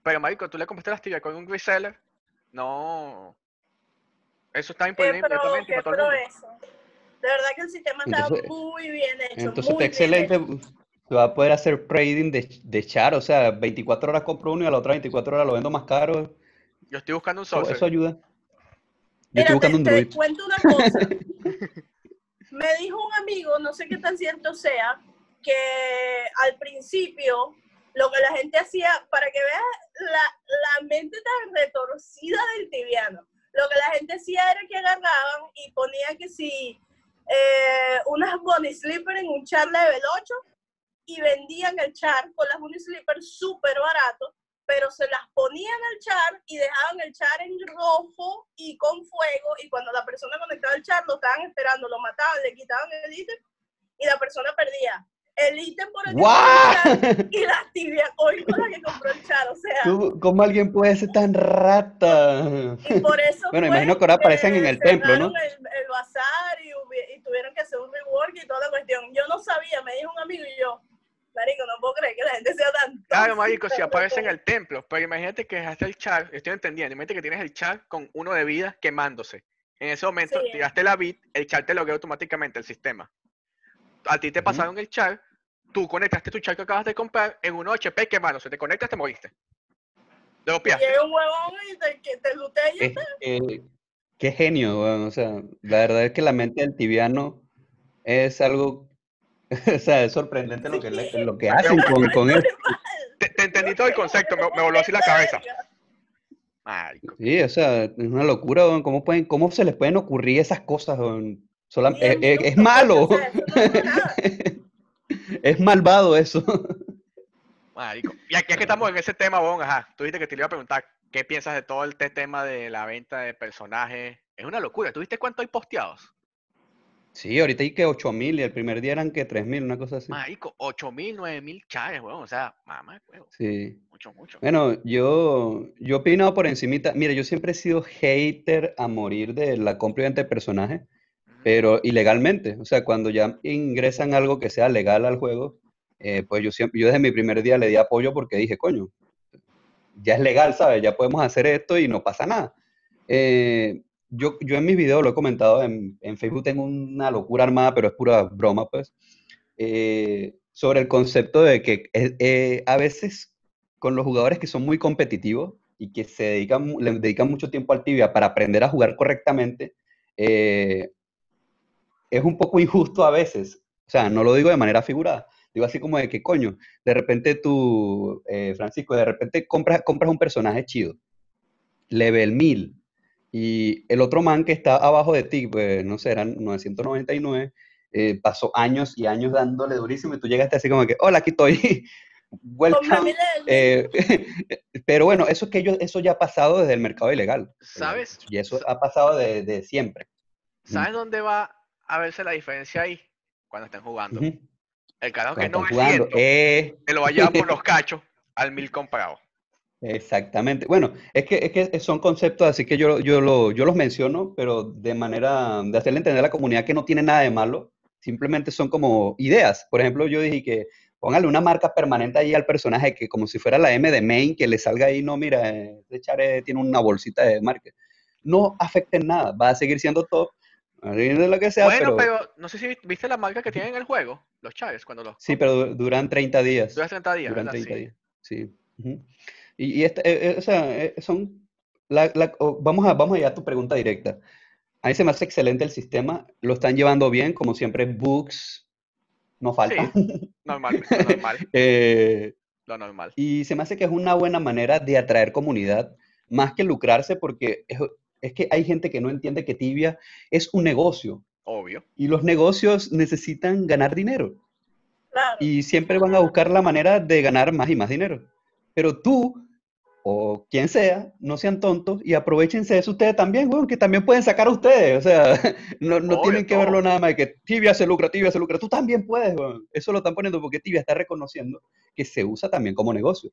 S2: Pero, marico, tú le compraste las tibias con un reseller, no... Eso está
S1: Qué
S2: imponible
S1: qué
S2: para todo el
S1: pro
S2: mundo.
S1: eso. De verdad que el sistema está muy bien hecho.
S3: Entonces
S1: muy
S3: está
S1: bien
S3: excelente.
S1: hecho.
S3: Se va a poder hacer trading de, de char, o sea, 24 horas compro uno y a la otra 24 horas lo vendo más caro.
S2: Yo estoy buscando un saucer.
S3: eso ayuda. Yo
S1: Mira,
S3: estoy
S1: te,
S3: buscando un
S1: te cuento una cosa. *laughs* Me dijo un amigo, no sé qué tan cierto sea, que al principio lo que la gente hacía, para que veas la, la mente tan retorcida del tibiano, lo que la gente hacía era que agarraban y ponían que si eh, unas bunny slipper en un char level 8 y vendían el char con las bunny slipper súper barato, pero se las ponían al char y dejaban el char en rojo y con fuego y cuando la persona conectaba el char lo estaban esperando, lo mataban, le quitaban el ítem y la persona perdía el ítem por el char *laughs* y la tibia hoy con la que compró el char, o sea,
S3: ¿Cómo, cómo alguien puede ser tan rata?
S1: y por eso *laughs*
S3: Bueno, imagino que ahora aparecen en el templo, ¿no?
S1: El, el bazar y, y tuvieron que hacer un rework y toda la cuestión. Yo no sabía, me dijo un amigo y yo, marico, no puedo creer que la gente sea tan
S2: Claro,
S1: tóxica,
S2: marico, si aparece en
S1: loco".
S2: el templo, pero imagínate que dejaste el char, estoy entendiendo, imagínate que tienes el char con uno de vida quemándose. En ese momento
S1: Sí.
S2: tiraste la bit, el char te logueó automáticamente el sistema. A ti te
S3: Ujú.
S2: pasaron el char, tú conectaste tu char que acabas de comprar en un HP quemándose, te conectas, te moriste. Lo
S1: Y
S2: piaste.
S1: llega un huevón y te, que te lutea y
S3: Es que- qué genio, weón, O sea, la verdad es que la mente del tibiano es algo, *laughs* o sea, es sorprendente lo que, le- lo que hacen con, con él. *laughs*
S2: Te, te entendí todo el concepto, me, me voló así la cabeza.
S3: Sí, o sea, es una locura, weón, ¿Cómo pueden, cómo se les pueden ocurrir esas cosas, weón? Solam- eh, eh, es malo,
S1: o sea, no *laughs* es
S3: malvado eso.
S2: Marico. Y aquí es que estamos en ese tema, Bon, ajá. Tú dijiste que te iba a preguntar qué piensas de todo este tema de la venta de personajes. Es una locura. ¿Tú viste cuánto hay posteados?
S3: Sí, ahorita hay que 8000 y el primer día eran que 3000, una cosa así.
S2: Marico, 8000, 9000 chaves, weón. O sea, mamá, weón.
S3: Sí.
S2: Mucho, mucho.
S3: Bueno, yo, yo he opinado por encimita. Mira, yo siempre he sido hater a morir de la compra de personajes, pero ilegalmente. O sea, cuando ya ingresan algo que sea legal al juego, eh, pues yo siempre, yo desde mi primer día le di apoyo porque dije, coño, ya es legal, ¿sabes? Ya podemos hacer esto y no pasa nada. Eh, yo, yo en mis videos lo he comentado, en, en Facebook tengo una locura armada, pero es pura broma, pues, eh, sobre el concepto de que eh, a veces con los jugadores que son muy competitivos y que se dedican, le dedican mucho tiempo al tibia para aprender a jugar correctamente, eh, es un poco injusto a veces. O sea, no lo digo de manera figurada. Digo así como de que, coño, de repente tú, Francisco, de repente compras, compras un personaje chido, level 1000, y el otro man que está abajo de ti, pues, no sé, eran 999, eh, pasó años y años dándole durísimo y tú llegaste así como que, hola, aquí estoy, *laughs* welcome. Eh, *laughs* pero bueno, eso es que yo, eso ya ha pasado desde el mercado ilegal. eh,
S2: ¿Sabes?
S3: Y eso ha pasado de, de siempre.
S2: ¿Sabes dónde va a verse la diferencia ahí? Cuando estén jugando.
S3: Ujú.
S2: El carajo que no es
S3: jugando. Eh,
S2: te lo va a llevar por los *laughs* cachos al mil comprado.
S3: Exactamente. Bueno, es que, es que son conceptos así que yo, yo, lo, yo los menciono, pero de manera de hacerle entender a la comunidad que no tiene nada de malo. Simplemente son como ideas. Por ejemplo, yo dije que póngale una marca permanente ahí al personaje que como si fuera la M de main, que le salga ahí, no, mira, este Chare tiene una bolsita de marca. No afecta en nada, va a seguir siendo top, de lo que sea,
S2: Bueno,
S3: pero,
S2: pero no sé si viste la marca que tienen en el juego, los chaves, cuando los
S3: sí, pero du- duran 30 días.
S2: Dura 30 días,
S3: Duran
S2: ¿verdad?
S3: 30
S2: Sí.
S3: días, sí. Ujú. Y, y esta- eh, eh, o sea, eh, son, la- la- vamos a, vamos allá a tu pregunta directa. A mí se me hace excelente el sistema, lo están llevando bien, como siempre, bugs, no falta.
S2: Sí, normal, lo *laughs* normal,
S3: Eh,
S2: lo normal.
S3: y se me hace que es una buena manera de atraer comunidad, más que lucrarse, porque es, es que hay gente que no entiende que Tibia es un negocio
S2: Obvio.
S3: y los negocios necesitan ganar dinero
S1: Claro.
S3: y siempre van a buscar la manera de ganar más y más dinero. Pero tú o quien sea, no sean tontos y aprovechense de eso ustedes también, weón, que también pueden sacar a ustedes. O sea, *laughs* no, no
S2: Obvio,
S3: tienen que verlo nada más de que Tibia se lucra, Tibia se lucra. Tú también puedes, weón. Eso lo están poniendo porque Tibia está reconociendo que se usa también como negocio.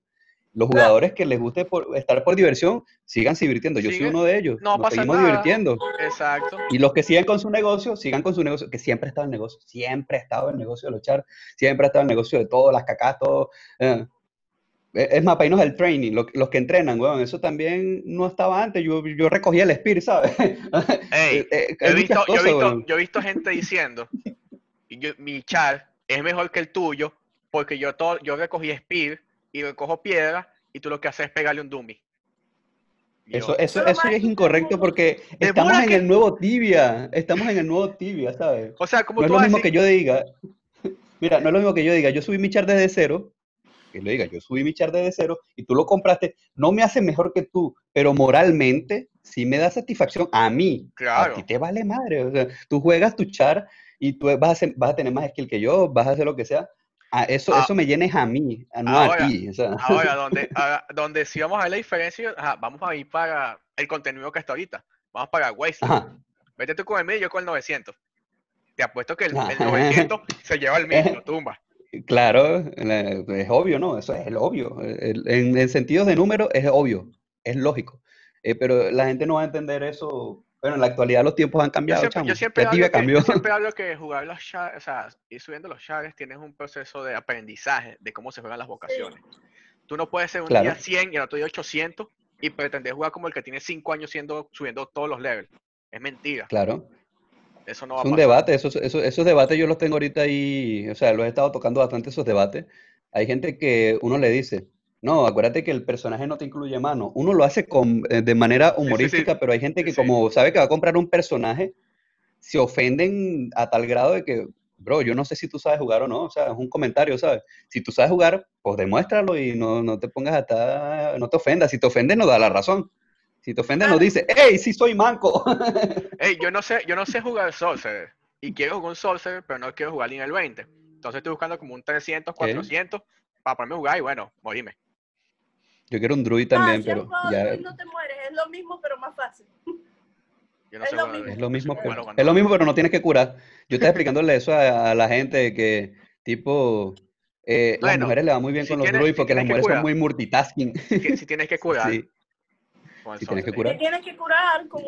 S3: Los jugadores que les guste por, estar por diversión, sigan divirtiendo. Yo soy
S2: Sigue-
S3: uno de ellos.
S2: no
S3: Nos
S2: pasa
S3: seguimos
S2: nada.
S3: divirtiendo.
S2: Exacto.
S3: Y los que siguen con su negocio, sigan con su negocio, que siempre ha estado en negocio, siempre ha estado el negocio de luchar, siempre ha estado el negocio de todo, las cacas, todo. eh. Es más, para irnos al training, lo- los que entrenan, weón, eso también no estaba antes. Yo, yo recogía el spear, ¿sabes?
S2: Ey, *laughs*
S3: Eh, eh,
S2: he, visto,
S3: muchas
S2: yo, he visto, yo he visto gente diciendo, y yo- mi char es mejor que el tuyo, porque yo, todo, yo recogí speed y recojo piedra, y tú lo que haces es pegarle un dummy.
S3: Eso, eso, eso es incorrecto porque estamos en
S2: que-
S3: el nuevo tibia, estamos en el nuevo tibia, ¿sabes?
S2: o sea, como
S3: No es lo mismo
S2: decir-
S3: que yo diga, mira, no es lo mismo que yo diga, yo subí mi char desde cero, que le diga, yo subí mi char desde cero y tú lo compraste, no me hace mejor que tú, pero moralmente sí me da satisfacción a mí.
S2: Claro.
S3: A ti te vale madre, o sea, tú juegas tu char y tú vas a, ser- vas a tener más skill que yo, vas a hacer lo que sea. Ah, eso,
S2: Ah.
S3: eso me llenes a mí, a- no
S2: Ahora-
S3: a ti. o sea.
S2: Ahora, *laughs* donde, ahora, donde sí vamos a ver la diferencia, ajá, vamos a ir para el contenido que está ahorita. Vamos para Wasteland.
S3: Ajá.
S2: Vete tú con el 1000 y yo con el 900. Te apuesto que el, el
S3: Ajá.
S2: 900 *laughs* se lleva el 1000, lo tumba.
S3: Claro, la- es obvio, ¿no? Eso es el obvio. El- en, en sentidos de número es obvio, es lógico. Eh, pero la gente no va a entender eso. Bueno, en la actualidad los tiempos han
S2: Yo
S3: cambiado,
S2: siempre, yo siempre hablo que, yo siempre hablo que jugar los o sea, ir subiendo los shares tienes un proceso de aprendizaje de cómo se juegan las vocaciones. Tú no puedes ser un
S3: Claro.
S2: día 100 y el otro día 800 y pretender jugar como el que tiene 5 años siendo, subiendo todos los levels. Es mentira.
S3: Claro.
S2: Eso no va
S3: Es
S2: a
S3: un
S2: pasar.
S3: debate, esos, esos, esos debates yo los tengo ahorita ahí, o sea, los he estado tocando bastante esos debates. Hay gente que uno le dice, no, acuérdate que el personaje no te incluye mano. Uno lo hace con, eh, de manera
S2: sí, sí.
S3: humorística, pero hay gente que
S2: Sí, sí.
S3: como sabe que va a comprar un personaje, se ofenden a tal grado de que, bro, yo no sé si tú sabes jugar o no, o sea, es un comentario, ¿sabes? Si tú sabes jugar, pues demuéstralo y no, no te pongas hasta, no te ofendas. Si te ofendes, no da la razón. Si te ofendes, no
S1: Claro.
S3: dice, hey, sí soy manco. *laughs*
S2: Ey, yo no sé, yo no sé jugar Sorcerer. Y quiero jugar un Sorcerer, pero no quiero jugar nivel 20. Entonces estoy buscando como un 300, 400 para ponerme a jugar y bueno, moríme.
S3: Yo quiero un druid
S1: Ah,
S3: también,
S1: si has
S3: pero
S1: jugado
S3: ya
S1: Druid no te mueres, es lo mismo, pero más fácil.
S2: Yo no
S1: Es
S2: sé
S1: lo mismo.
S3: es lo mismo, pero, es lo mismo, pero no tienes que curar. Yo estaba explicándole eso a, a la gente que, tipo, eh, las mujeres le va muy bien
S2: si
S3: con los
S2: tienes-
S3: druids
S2: si
S3: porque las mujeres son muy multitasking.
S2: si tienes que *laughs* curar
S3: Sí,
S2: con el
S3: si tienes que curar.
S1: Te tienes que con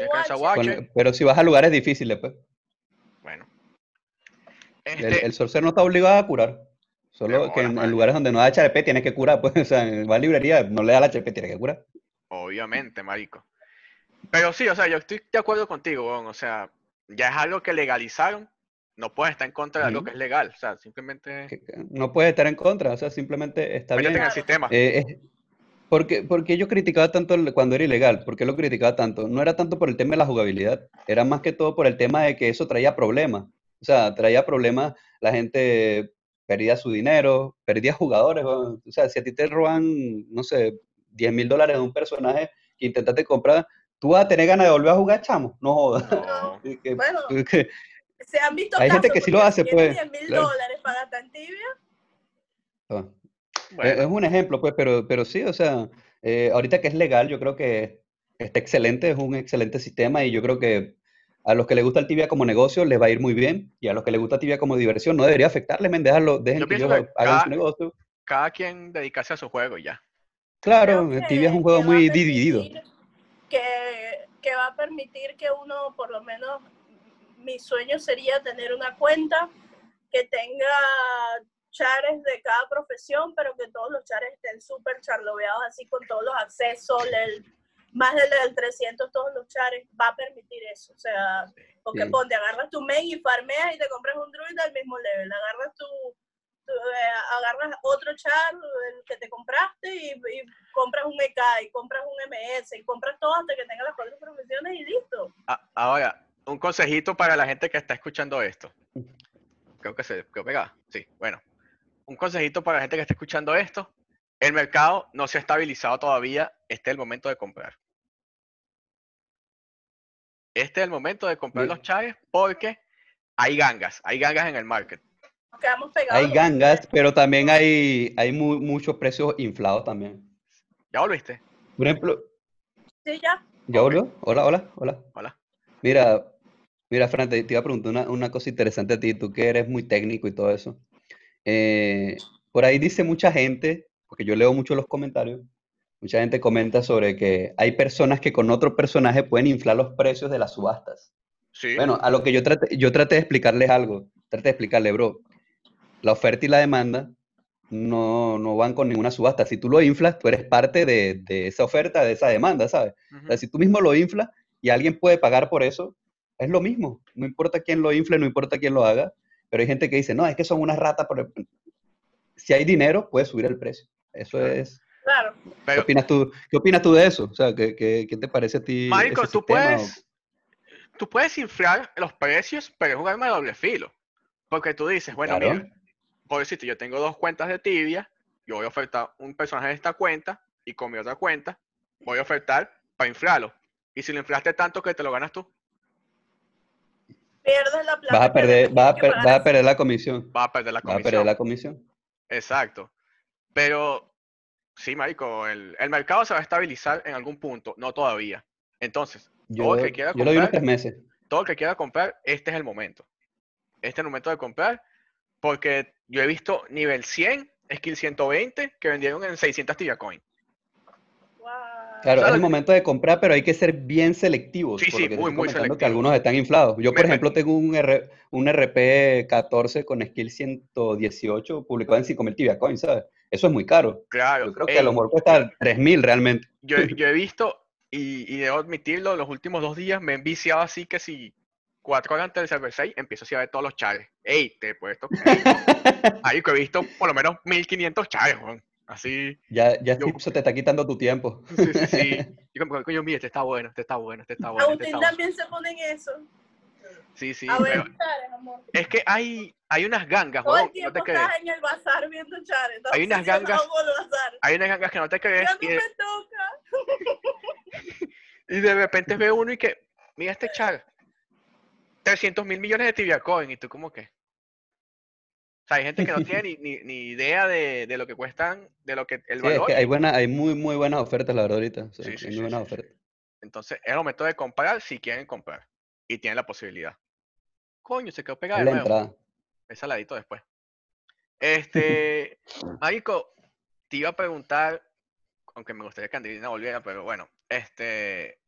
S3: pero si vas a lugares difíciles, pues.
S2: Bueno.
S3: El,
S2: Este,
S3: el sorcerer no está obligado a curar. Solo que en, lugares donde no da HP tienes que curar, pues. *laughs* O sea, va a librería, no le da la HP, tienes que curar.
S2: Obviamente, marico. Pero sí, o sea, yo estoy de acuerdo contigo, O sea, ya es algo que legalizaron. No puedes estar en contra de algo
S3: Ujú.
S2: que es legal. O sea, simplemente
S3: no puedes estar en contra, o sea, simplemente está
S2: métete
S3: bien.
S2: en el sistema.
S3: Eh, es- porque, porque yo criticaba tanto cuando era ilegal, ¿por qué lo criticaba tanto? No era tanto por el tema de la jugabilidad, era más que todo por el tema de que eso traía problemas. O sea, traía problemas, la gente perdía su dinero, perdía jugadores. O sea, si a ti te roban, no sé, 10 mil dólares de un personaje que intentaste comprar, tú vas a tener ganas de volver a jugar, chamo. No jodas.
S2: No. *laughs*
S3: Y que-
S1: Bueno,
S3: que-
S1: se han visto
S3: Hay gente que sí lo hace, pues,
S1: 10 mil
S3: claro.
S1: dólares para en tibia,
S3: ah.
S2: Bueno,
S3: Es un ejemplo, pues, pero, pero sí, o sea, eh, ahorita que es legal, yo creo que está excelente, es un excelente sistema y yo creo que a los que les gusta el tibia como negocio les va a ir muy bien y a los que les gusta tibia como diversión no debería afectarles, men, déjalo, dejen
S2: Yo
S3: que ellos
S2: que
S3: hagan
S2: cada-
S3: su negocio.
S2: cada quien dedicarse a su juego y ya.
S3: Claro, el
S1: que-
S3: tibia es un juego muy
S1: permitir
S3: dividido.
S1: Que, que va a permitir que uno, por lo menos, mi sueño sería tener una cuenta que tenga chares de cada profesión, pero que todos los chares estén súper charloveados, así con todos los accesos, el, más del, del 300, todos los chares, va a permitir eso. O sea, porque
S3: Sí.
S1: ponte, agarras tu main y farmeas y te compras un druid al mismo level, agarras tu, tu, eh, agarras otro char, el que te compraste, y, y compras un EK, y compras un MS, y compras todo hasta que tengas las cuatro profesiones y listo.
S2: A- Ahora, un consejito para la gente que está escuchando esto. Creo que se quedó pegada. Sí, bueno. Un consejito para la gente que está escuchando esto. El mercado no se ha estabilizado todavía. Este es el momento de comprar. Este es el momento de comprar
S3: Bien.
S2: los chaves porque hay gangas, hay gangas en el market.
S1: Nos quedamos pegados.
S3: Hay gangas, pero también hay, hay mu- muchos precios inflados también.
S2: ¿Ya volviste?
S3: Por ejemplo,
S1: Sí, ya.
S3: ¿ya volvió? Hola, hola, hola.
S2: Hola.
S3: Mira, mira, Fran, te, te iba a preguntar una, una cosa interesante a ti, tú que eres muy técnico y todo eso. Eh, por ahí dice mucha gente, porque yo leo mucho los comentarios, mucha gente comenta sobre que hay personas que con otro personaje pueden inflar los precios de las subastas.
S2: Sí.
S3: Bueno, a lo que yo traté, yo traté de explicarles algo, traté de explicarle, bro, la oferta y la demanda no, no van con ninguna subasta. Si tú lo inflas, tú eres parte de, de esa oferta, de esa demanda, ¿sabes? O sea, si tú mismo lo inflas y alguien puede pagar por eso, es lo mismo. No importa quién lo infle, no importa quién lo haga. Pero hay gente que dice, no, es que son unas ratas. Por... Si hay dinero, puede subir el precio. Eso
S2: Claro.
S3: es.
S1: Claro.
S3: ¿Qué
S2: Pero,
S3: opinas tú, ¿qué opinas tú de eso? O sea, ¿qué, qué, qué te parece a ti?
S2: Marico, tú puedes, tú puedes inflar los precios, pero es un arma de doble filo. Porque tú dices, bueno,
S3: Claro.
S2: mira, por decirte, yo tengo dos cuentas de tibia, yo voy a ofertar un personaje de esta cuenta y con mi otra cuenta voy a ofertar para inflarlo. Y si lo inflaste tanto que te lo ganas tú,
S1: Pierdes la plata.
S3: Vas a perder, vas a, per- vas a perder la comisión.
S2: vas a perder la
S3: Vas a perder
S2: comisión.
S3: la comisión.
S2: Exacto. Pero sí, marico, el, el mercado se va a estabilizar en algún punto, no todavía. Entonces, todo
S3: Yo,
S2: el que quiera
S3: yo lo
S2: comprar,
S3: tres meses.
S2: todo el que quiera comprar, este es el momento. Este es el momento de comprar, porque yo he visto nivel 100, skill 120, que vendieron en 600 Tibia Coin.
S3: Claro, es el momento de comprar, pero hay que ser bien selectivos.
S2: Sí, sí, muy, muy
S3: comentando, que
S2: selectivo.
S3: algunos están inflados. Yo, por
S2: Me-
S3: ejemplo, tengo un, R- un RP 14 con skill 118 publicado en 5000 Tibia Coin, ¿sabes? Eso es muy caro.
S2: Claro,
S3: Yo creo que
S2: ey,
S3: a lo mejor cuesta 3000 realmente.
S2: yo, *laughs* yo he visto, y, y debo admitirlo, los últimos dos días me he enviciado así que si cuatro horas antes del server 6 empiezo así a ver todos los chaves. Ey, te he puesto. Ahí *laughs* que he visto por lo menos 1500 chaves, weón. Así.
S3: Ya, ya
S2: Yo-
S3: se te está quitando tu tiempo.
S2: Sí, sí, sí. *laughs* Yo como, coño, mira, este está bueno, este está bueno, este está bueno. Este está bueno.
S1: también se pone en eso.
S2: Sí, sí.
S1: a ver,
S2: pero
S1: chares, amor.
S2: es que hay, hay unas gangas,
S1: Todo el
S2: weón, no
S1: tiempo
S2: te crees.
S1: estás en el bazar viendo chares.
S2: Hay unas *laughs* gangas-. Hay unas gangas que no te crees
S1: Ya
S2: y
S1: no
S2: de,
S1: me toca. *laughs*
S2: y de repente ve uno y que, mira este char, 300 mil millones de tibia coin y tú como que... O sea, hay gente que no tiene *laughs* ni, ni, ni idea de, de lo que cuestan, de lo que el
S3: Sí, es
S2: valor.
S3: que hay, buena, hay muy, muy buenas ofertas, la verdad, ahorita. O sea,
S2: Sí, sí,
S3: hay
S2: sí,
S3: muy buenas ofertas.
S2: Entonces, es el momento de comprar si quieren comprar. Y tienen la posibilidad. Coño, se quedó pegado
S3: Es la
S2: nuevo.
S3: entrada.
S2: Después. *laughs* Este, Marico, te iba a preguntar, aunque me gustaría que Andrina volviera, pero bueno, este,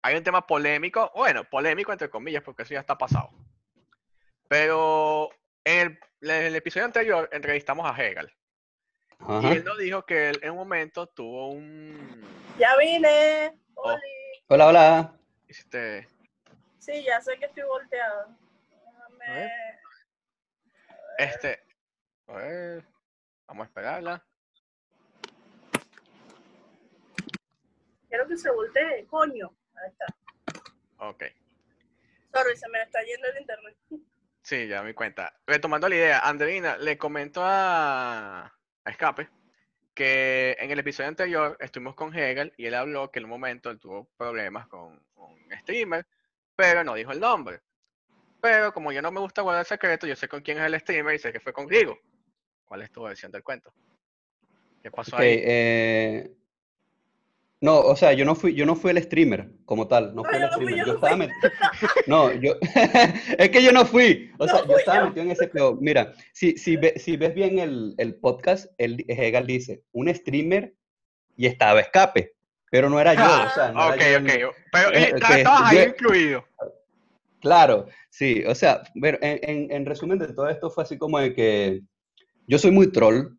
S2: hay un tema polémico, bueno, polémico entre comillas, porque eso ya está pasado. Pero en el, en el episodio anterior entrevistamos a Hegel y él nos dijo que él en un momento tuvo un,
S1: Ya vine.
S2: Oh.
S3: Hola, hola.
S2: este,
S1: Sí, ya sé que estoy volteada. Déjame-
S2: A ver. este, a ver, vamos a esperarla.
S1: Quiero que se voltee, coño. Ahí está.
S2: Ok.
S1: Sorry, se me está yendo el internet.
S2: Sí, ya me cuenta. Retomando la idea, Andreina, le comento a, a Escape que en el episodio anterior estuvimos con Hegel y él habló que en un momento él tuvo problemas con, con un streamer, pero no dijo el nombre. Pero como yo no me gusta guardar secretos, yo sé con quién es el streamer y sé que fue contigo. ¿Cuál es tu versión del cuento? ¿Qué pasó
S3: Ok,
S2: ahí?
S3: eh, No, o sea, yo no fui, yo no fui el streamer como tal, no
S1: No,
S3: fui el
S1: yo no
S3: streamer.
S1: yo
S3: Yo
S1: no
S3: estaba
S1: fui.
S3: met- *laughs* No, yo *laughs* es que yo no fui. O
S1: No
S3: sea, yo
S1: fui
S3: estaba
S1: yo.
S3: metido en ese pedo. Mira, si, si, ve- si ves bien el, el podcast, el Hegel dice un streamer y estaba escape, pero no era yo. O sea, no
S2: ok,
S3: era yo
S2: ok. Pero
S3: eh, ok,
S2: estabas ahí
S3: yo-
S2: incluido.
S3: Claro, sí, o sea, bueno, en, en- en resumen de todo esto fue así como de que yo soy muy troll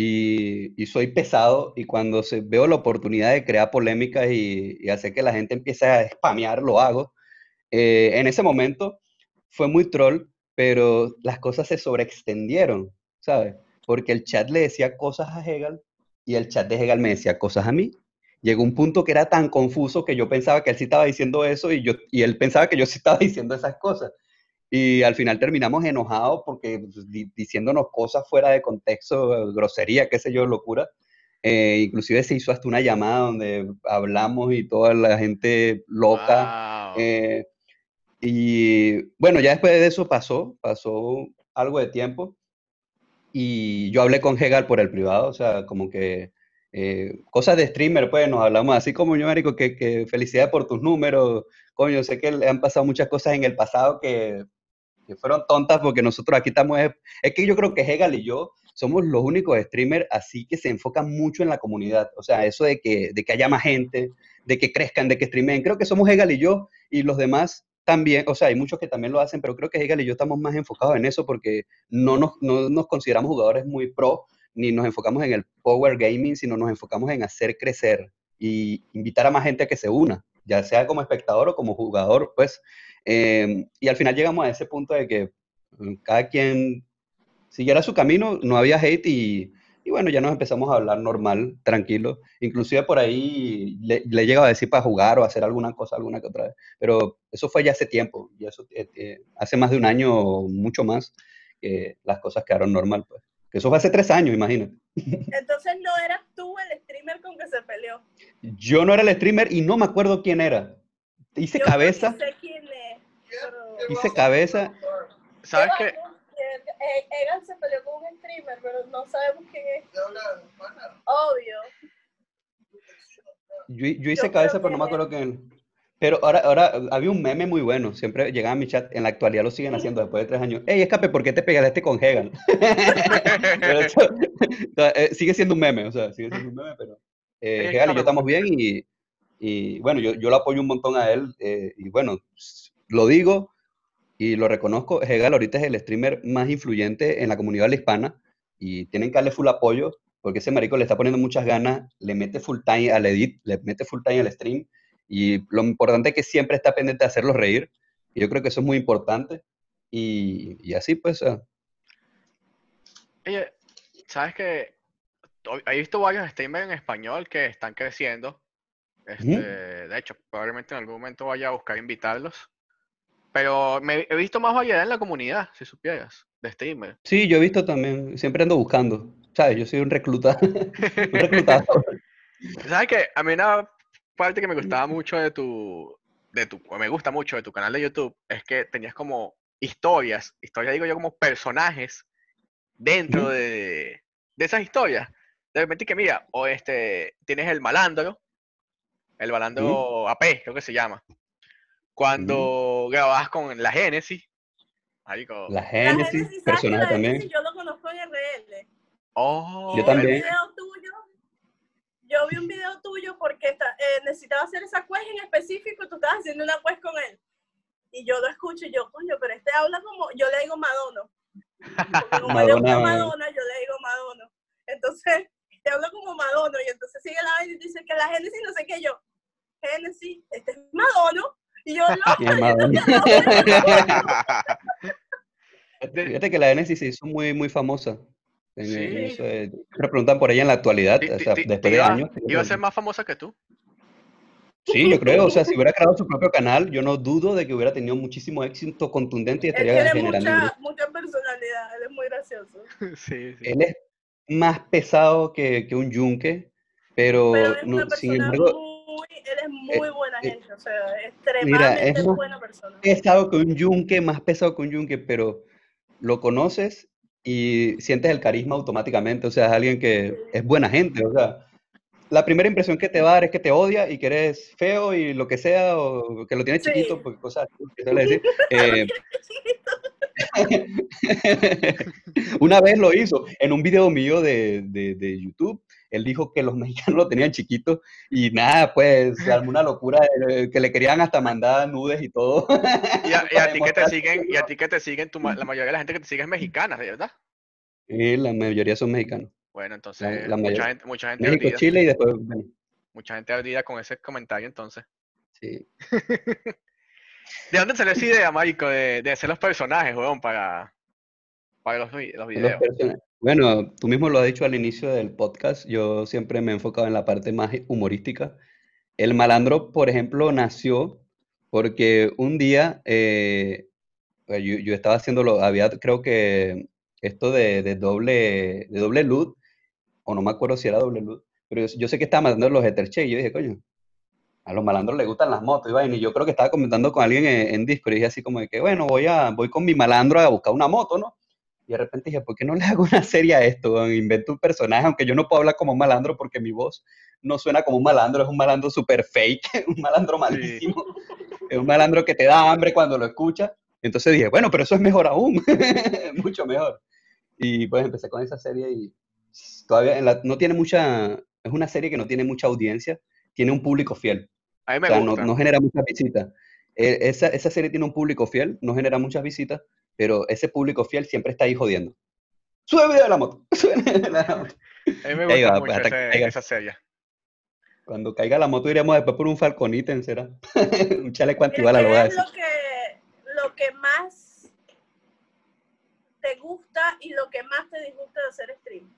S3: y, soy pesado y cuando se, veo la oportunidad de crear polémicas y, y hacer que la gente empiece a spamear, lo hago. Eh, en ese momento fue muy troll, pero las cosas se sobreextendieron, ¿sabes? Porque el chat le decía cosas a Hegel y el chat de Hegel me decía cosas a mí. Llegó un punto que era tan confuso que yo pensaba que él sí estaba diciendo eso y, yo, y él pensaba que yo sí estaba diciendo esas cosas. Y al final terminamos enojados porque pues, di- diciéndonos cosas fuera de contexto, grosería, qué sé yo, locura. Eh, inclusive se hizo hasta una llamada donde hablamos y toda la gente loca.
S2: Wow.
S3: eh, y bueno, ya después de eso pasó, pasó algo de tiempo y yo hablé con Hegal por el privado, o sea, como que eh, cosas de streamer, pues nos hablamos así como yo, Marico, que, que felicidades por tus números, coño, sé que le han pasado muchas cosas en el pasado que, que fueron tontas porque nosotros aquí estamos, es, que yo creo que Hegal y yo somos los únicos streamers así que se enfocan mucho en la comunidad, o sea, eso de que, de que haya más gente, de que crezcan, de que streamen, creo que somos Hegal y yo y los demás también, o sea, hay muchos que también lo hacen, pero creo que Hegal y yo estamos más enfocados en eso porque no nos, no nos consideramos jugadores muy pro, ni nos enfocamos en el power gaming, sino nos enfocamos en hacer crecer y invitar a más gente a que se una, ya sea como espectador o como jugador, pues. Eh, y al final llegamos a ese punto de que mm, cada quien siguiera su camino, no había hate y, y bueno, ya nos empezamos a hablar normal, tranquilo. Inclusive por ahí le, le he llegado a decir para jugar o hacer alguna cosa, alguna que otra vez. Pero eso fue ya hace tiempo, y eso eh, eh, hace más de un año o mucho más que las cosas quedaron normal, pues. Que eso fue hace tres años, imagínate. *laughs*
S1: Entonces no eras tú el streamer con que se peleó.
S3: Yo no era el streamer y no me acuerdo quién era. Hice
S1: Yo
S3: cabeza,
S1: no sé quién
S3: hice cabeza.
S2: ¿Sabes
S1: Yo-
S2: qué?
S1: eh, Egan se peleó con un streamer, pero no sabemos quién es. Obvio.
S3: Yo, yo hice
S1: creo
S3: cabeza, pero no me acuerdo quién. Pero ahora, ahora había un meme muy bueno. Siempre llegaba a mi chat. En la actualidad lo siguen haciendo después de tres años. Ey, escape, ¿por qué te pegaste con Hegan? *laughs* Pero eso, *laughs* o sea, eh, sigue siendo un meme, o sea, sigue siendo un meme, pero eh, Hegan y yo estamos bien y, y, bueno, yo, yo lo apoyo un montón a él eh, y bueno, lo digo y lo reconozco, Hegal ahorita es el streamer más influyente en la comunidad hispana y tienen que darle full apoyo porque ese marico le está poniendo muchas ganas, le mete full time al edit, le mete full time al stream y lo importante es que siempre está pendiente de hacerlos reír y yo creo que eso es muy importante y, y así pues,
S2: Oye, ¿sabes que He visto varios streamers en español que están creciendo. Este, De hecho, probablemente en algún momento vaya a buscar invitarlos. Pero me he visto más variedad en la comunidad, si supieras, de streamers.
S3: Sí, yo he visto también, siempre ando buscando, ¿sabes? Yo soy un recluta, *laughs* un reclutador.
S2: ¿Sabes qué? A mí una parte que me gustaba mucho de tu, de tu, o me gusta mucho de tu canal de YouTube, es que tenías como historias, historias digo yo como personajes dentro de, de esas historias. De repente que mira, o este, tienes el malandro, el malandro AP, creo que se llama. Cuando grababas con la Génesis, marico,
S3: La
S1: La
S3: Génesis,
S1: Génesis, ¿sabes que
S3: personaje
S1: la
S3: también.
S1: Génesis yo lo conozco en RL.
S2: oh,
S3: Yo
S1: vi
S3: también.
S1: un video tuyo. Yo vi un video tuyo porque esta- eh, necesitaba hacer esa quest en específico y tú estabas haciendo una quest con él. Y yo lo escucho y yo, coño, pero este habla como, yo le digo. Porque *laughs* como le gusta
S3: Madonna.
S1: Madonna, yo le digo Madono. Entonces, te habla como Madono y entonces sigue la vaina y dice que la Génesis no sé qué yo. Génesis, este es Madono. Y yo, no, *laughs*
S3: Fíjate que la Génesis se hizo muy, muy famosa. En, en
S2: Sí.
S3: eso de- me preguntan por ella en la actualidad, o sea, después de años.
S2: Iba a ser más famosa que tú.
S3: Sí, yo creo, o sea, si hubiera creado su propio canal, yo no dudo de que hubiera tenido muchísimo éxito contundente y
S1: él
S3: estaría
S1: tiene
S3: generando
S1: mucha, mucha personalidad, él es muy gracioso. *laughs*
S2: sí, sí.
S3: Él es más pesado que, que un yunque, pero,
S1: Pero es
S3: no-
S1: una
S3: sin embargo,
S1: muy, él es muy buena
S3: eh,
S1: gente, o sea, extremadamente
S3: es más-
S1: buena persona.
S3: pesado que un yunque, más pesado que un yunque, pero lo conoces y sientes el carisma automáticamente, o sea, es alguien que es buena gente, o sea, la primera impresión que te va a dar es que te odia y que eres feo y lo que sea, o que lo tienes
S1: Sí.
S3: chiquito, porque cosas que suele decir. Eh, *laughs* *laughs* una vez lo hizo en un video mío de, de- de YouTube. Él dijo que los *laughs* mexicanos lo tenían chiquito y nada, pues *laughs* se armó una locura eh, que le querían hasta mandar nudes y todo. *laughs*
S2: Y a, y a
S3: para
S2: ti que te siguen, y a ti que te siguen, tu la mayoría de la gente que te sigue es mexicana, ¿de verdad?
S3: Sí, la mayoría son mexicanos.
S2: Bueno, entonces
S3: la
S2: mucha
S3: mayoría.
S2: gente, mucha gente
S3: México,
S2: ardida,
S3: Chile y después, bueno,
S2: mucha gente ardida con ese comentario entonces.
S3: sí.
S2: ¿De dónde salió esa idea, Marico, de, de hacer los personajes, weón, para, para los, los
S3: Los
S2: videos?
S3: personajes. Bueno, tú mismo lo has dicho al inicio del podcast, yo siempre me he enfocado en la parte más humorística. El malandro, por ejemplo, nació porque un día eh, eh, yo, yo estaba haciéndolo, había creo que esto de, de doble, de doble luz, o no me acuerdo si era doble luz, pero yo, sé que estaba mandando los Etherche y yo dije, coño, a los malandros les gustan las motos y y yo creo que estaba comentando con alguien en, en Discord y dije así como de que, bueno, voy, a, voy con mi malandro a buscar una moto, ¿no? Y de repente dije, ¿por qué no le hago una serie a esto? Invento un personaje, aunque yo no puedo hablar como un malandro porque mi voz no suena como un malandro, es un malandro super fake, *laughs* un malandro malísimo. Es un malandro que te da hambre cuando lo escuchas. Entonces dije, bueno, pero eso es mejor aún, *laughs* mucho mejor. Y pues empecé con esa serie y todavía en la- no tiene mucha, es una serie que no tiene mucha audiencia, tiene un público fiel.
S2: A mí
S3: O
S2: me
S3: sea, no,
S2: gusta.
S3: no genera muchas visitas. Eh, esa, esa serie tiene un público fiel, no genera muchas visitas, pero ese público fiel siempre está ahí jodiendo. Sube video de la moto. *laughs* sube video de la moto.
S2: A mí me gusta
S3: va,
S2: mucho
S3: pues,
S2: ese- esa serie.
S3: Cuando caiga la moto iremos después por un falconite, ¿será? *laughs* un chaleco antibala, lo voy a
S1: ¿qué es
S3: decir.
S1: lo que, lo que más te gusta y lo que más te disgusta de hacer stream?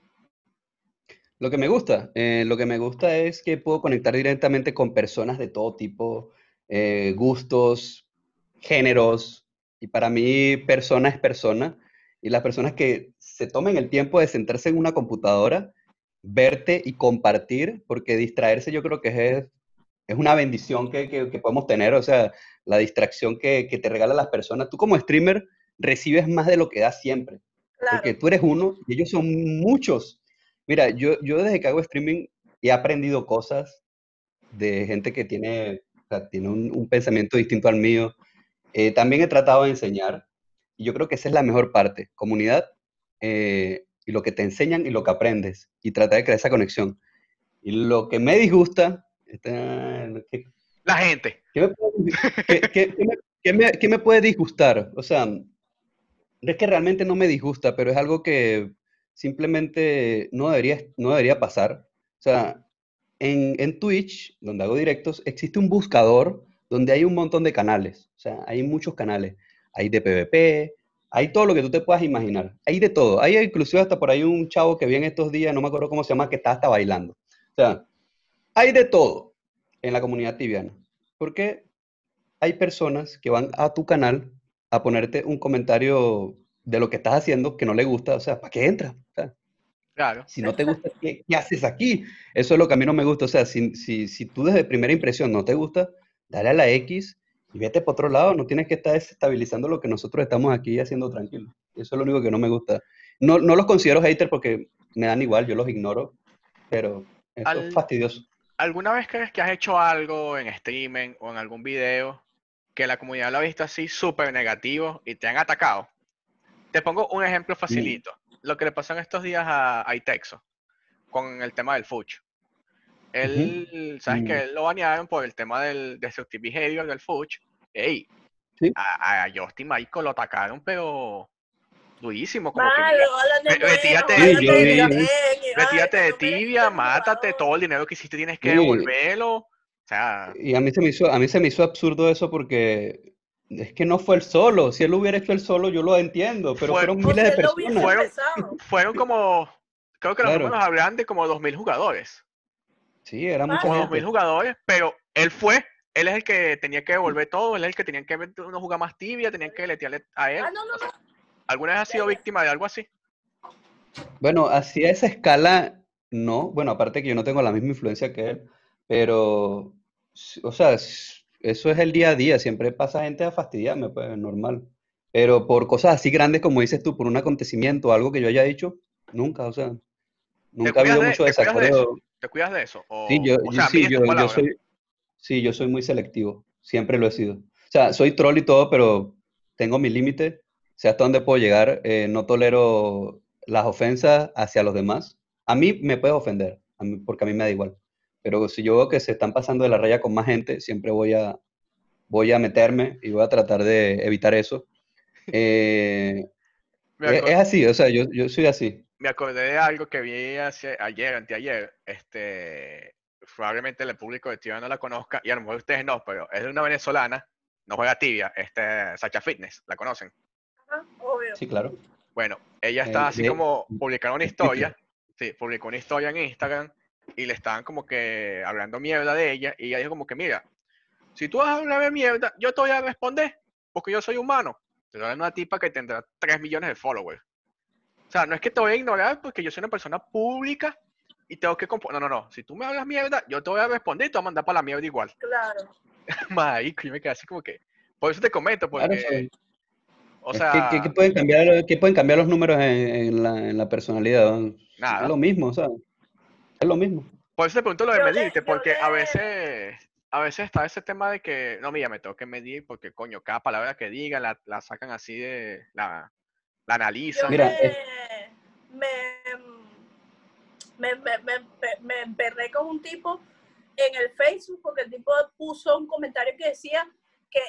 S3: Lo que me gusta, eh, lo que me gusta es que puedo conectar directamente con personas de todo tipo, eh, gustos, géneros, y para mí persona es persona, y las personas que se tomen el tiempo de sentarse en una computadora, verte y compartir, porque distraerse yo creo que es, es una bendición que, que- que podemos tener, o sea, la distracción que, que te regalan las personas. Tú como streamer recibes más de lo que das siempre.
S1: Claro.
S3: Porque tú eres uno y ellos son muchos. Mira, yo, yo desde que hago streaming he aprendido cosas de gente que tiene, o sea, tiene un, un pensamiento distinto al mío. Eh, también he tratado de enseñar y yo creo que esa es la mejor parte, comunidad eh, y lo que te enseñan y lo que aprendes y tratar de crear esa conexión. Y lo que me disgusta, ¿qué,
S2: La gente.
S3: ¿Qué me, puede, qué- qué- qué me- qué me- me puede disgustar? O sea, es que realmente no me disgusta, pero es algo que simplemente no debería, no debería pasar. O sea, en, en Twitch, donde hago directos, existe un buscador donde hay un montón de canales. O sea, hay muchos canales. Hay de PvP, hay todo lo que tú te puedas imaginar. Hay de todo. Hay inclusive hasta por ahí un chavo que vi en estos días, no me acuerdo cómo se llama, que está hasta bailando. O sea, hay de todo en la comunidad tibiana. Porque hay personas que van a tu canal a ponerte un comentario de lo que estás haciendo que no le gusta, o sea, ¿para qué entra? O sea,
S2: Claro.
S3: si no te gusta, ¿qué, qué haces aquí? Eso es lo que a mí no me gusta, o sea, si, si, si tú desde primera impresión no te gusta, dale a la X y vete por otro lado, no tienes que estar desestabilizando lo que nosotros estamos aquí haciendo tranquilo. Eso es lo único que no me gusta. No, no los considero haters porque me dan igual, yo los ignoro, pero eso
S2: Al-
S3: es fastidioso.
S2: ¿Alguna vez crees que has hecho algo en streaming o en algún video que la comunidad lo ha visto así súper negativo y te han atacado? Te pongo un ejemplo facilito. Lo que le pasó en estos días a, a Itexo con el tema del Fuch. Él, ¿sabes que
S3: Mm.
S2: Él lo banearon por el tema del destructive behavior del Fuch. Ey,
S3: Sí.
S2: a, a Justin Michael lo atacaron, pero durísimo. Como que, mira, retírate
S3: de-
S1: ay,
S2: retírate de
S1: que
S2: tibia, mátate, todo el dinero que hiciste tienes que
S3: Sí.
S2: devolverlo. O sea,
S3: Y a mí se me hizo, a mí se me hizo absurdo eso porque es que no fue el solo. Si él lo hubiera hecho el solo, yo lo entiendo, pero
S2: Fue-
S3: fueron
S1: Porque
S3: miles de personas.
S2: Fueron- fueron como, creo que los
S3: Claro.
S2: números hablan de como 2.000 jugadores.
S3: Sí, era mucha
S2: Como
S1: Vaya.
S2: 2.000
S3: gente.
S2: jugadores, pero él fue, él es el que tenía que devolver todo, él es el que tenía que ver uno jugar más tibia, tenían que letearle a él.
S1: Ah, no, no,
S2: O sea,
S1: no.
S2: ¿Alguna vez has sido víctima de algo así?
S3: Bueno, así a esa escala, no. Bueno, aparte que yo no tengo la misma influencia que él, pero, o sea, eso es el día a día. Siempre pasa gente a fastidiarme, pues, normal. Pero por cosas así grandes como dices tú, por un acontecimiento, algo que yo haya dicho, nunca, o sea, nunca ha habido
S2: de-
S3: mucho
S2: de
S3: desacuerdo.
S2: ¿Te cuidas de eso? O,
S3: Sí, yo,
S2: o sea,
S3: sí, yo, yo soy, sí, yo soy muy selectivo, siempre lo he sido. O sea, soy troll y todo, pero tengo mi límite, sé hasta dónde puedo llegar, eh, no tolero las ofensas hacia los demás. A mí me puedes ofender, a mí- porque a mí me da igual, pero si yo veo que se están pasando de la raya con más gente, siempre voy a, voy a meterme y voy a tratar de evitar eso. Eh, *laughs* es,
S2: acor-
S3: es así, o sea, yo, yo soy así.
S2: Me acordé de algo que vi hace, ayer, anteayer, este, probablemente el público de Tibia no la conozca, y a lo mejor ustedes no, pero es de una venezolana, no juega tibia, este, Sacha Fitness, ¿la conocen?
S1: Ajá, obvio.
S3: Sí, claro.
S2: Bueno, ella
S3: Eh,
S2: está así
S3: de-
S2: como publicaron una historia, sí, publicó una historia en Instagram y le estaban como que hablando mierda de ella y ella dijo como que mira, si tú vas a hablar de mierda, yo te voy a responder porque yo soy humano. Estoy hablando de una tipa que tendrá 3 millones de followers. O sea, no es que te voy a ignorar porque yo soy una persona pública y tengo que componer. No, no, no. Si tú me hablas mierda, yo te voy a responder y te voy a mandar para la mierda igual.
S1: Claro. *laughs*
S2: Marico, yo me quedé así como que. Por eso te comento, porque.
S3: Claro, sí.
S2: o sea.
S3: que pueden cambiar, que pueden cambiar los números en, en la, en la personalidad.
S2: Nada.
S3: Es lo mismo, o sea, es lo mismo.
S2: Por eso te pregunto lo de medirte, porque a veces, a veces está ese tema de que, no, mira, me tengo que medir porque, coño, cada palabra que diga la, la sacan así de, la, la
S1: Yo
S2: analizan.
S3: Mira,
S1: me,
S3: es-
S1: me, me, me, me, me- me emperré con un tipo en el Facebook porque el tipo puso un comentario que decía que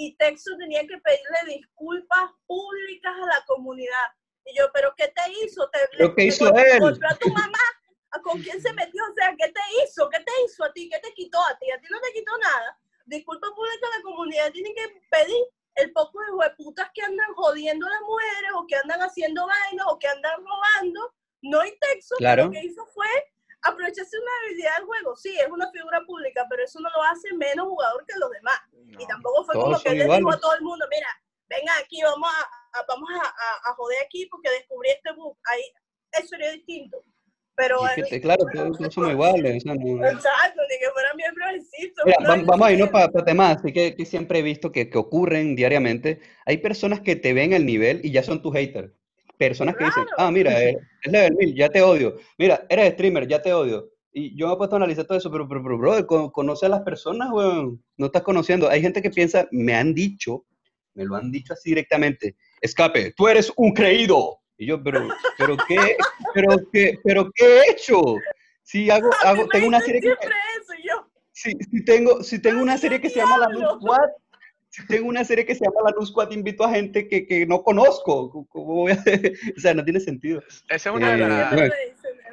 S1: y Texo tenía que pedirle disculpas públicas a la comunidad. Y yo, ¿pero qué te hizo? ¿Te,
S3: ¿Pero qué
S1: te
S3: hizo él?
S1: a tu *laughs* mamá? ¿A ¿Con quién se metió? O sea, ¿qué te hizo? ¿Qué te hizo a ti? ¿Qué te quitó a ti? A ti no te quitó nada. Disculpa pública a la comunidad tiene que pedir el poco de hueputas que andan jodiendo a las mujeres o que andan haciendo vainas o que andan robando. No hay texto,
S3: Claro.
S1: lo que hizo fue aprovecharse una habilidad del juego. Sí, es una figura pública, pero eso no lo hace menos jugador que los demás.
S2: No.
S1: Y tampoco fue como que le dijo a todo el mundo, mira, venga aquí, vamos a, a- vamos a, a- a joder aquí porque descubrí este bug. Ahí, eso sería distinto. Pero
S3: es que claro, todos, todos somos iguales. o sea, no-
S1: Exacto, ni que fueran.
S3: Mira,
S1: una
S3: vam-
S1: vaina
S3: vamos a irnos para temas así que, que siempre he visto que, que ocurren diariamente. Hay personas que te ven el nivel y ya son tu hater. Personas que dicen,
S1: Claro.
S3: ah, mira, eh, *laughs* es level 1000, ya te odio. Mira, eres streamer, ya te odio. Y yo me he puesto a analizar todo eso, pero, pero, pero brother, co- conoce a las personas, weón. No estás conociendo. Hay gente que piensa, me han dicho, me lo han dicho así directamente, escape, tú eres un creído. Y yo, pero, pero qué, pero qué, pero qué he hecho. Si hago,
S1: A mí
S3: hago, tengo una serie que,
S1: siempre eso, y yo,
S3: si, si tengo, si tengo una serie que se llama La Luz! Squad, si tengo una serie que se llama La Luz Squad, invito a gente que, que no conozco. ¿Cómo- voy a hacer? *laughs* O sea, no tiene sentido.
S2: Esa es una de
S3: Eh,
S2: las...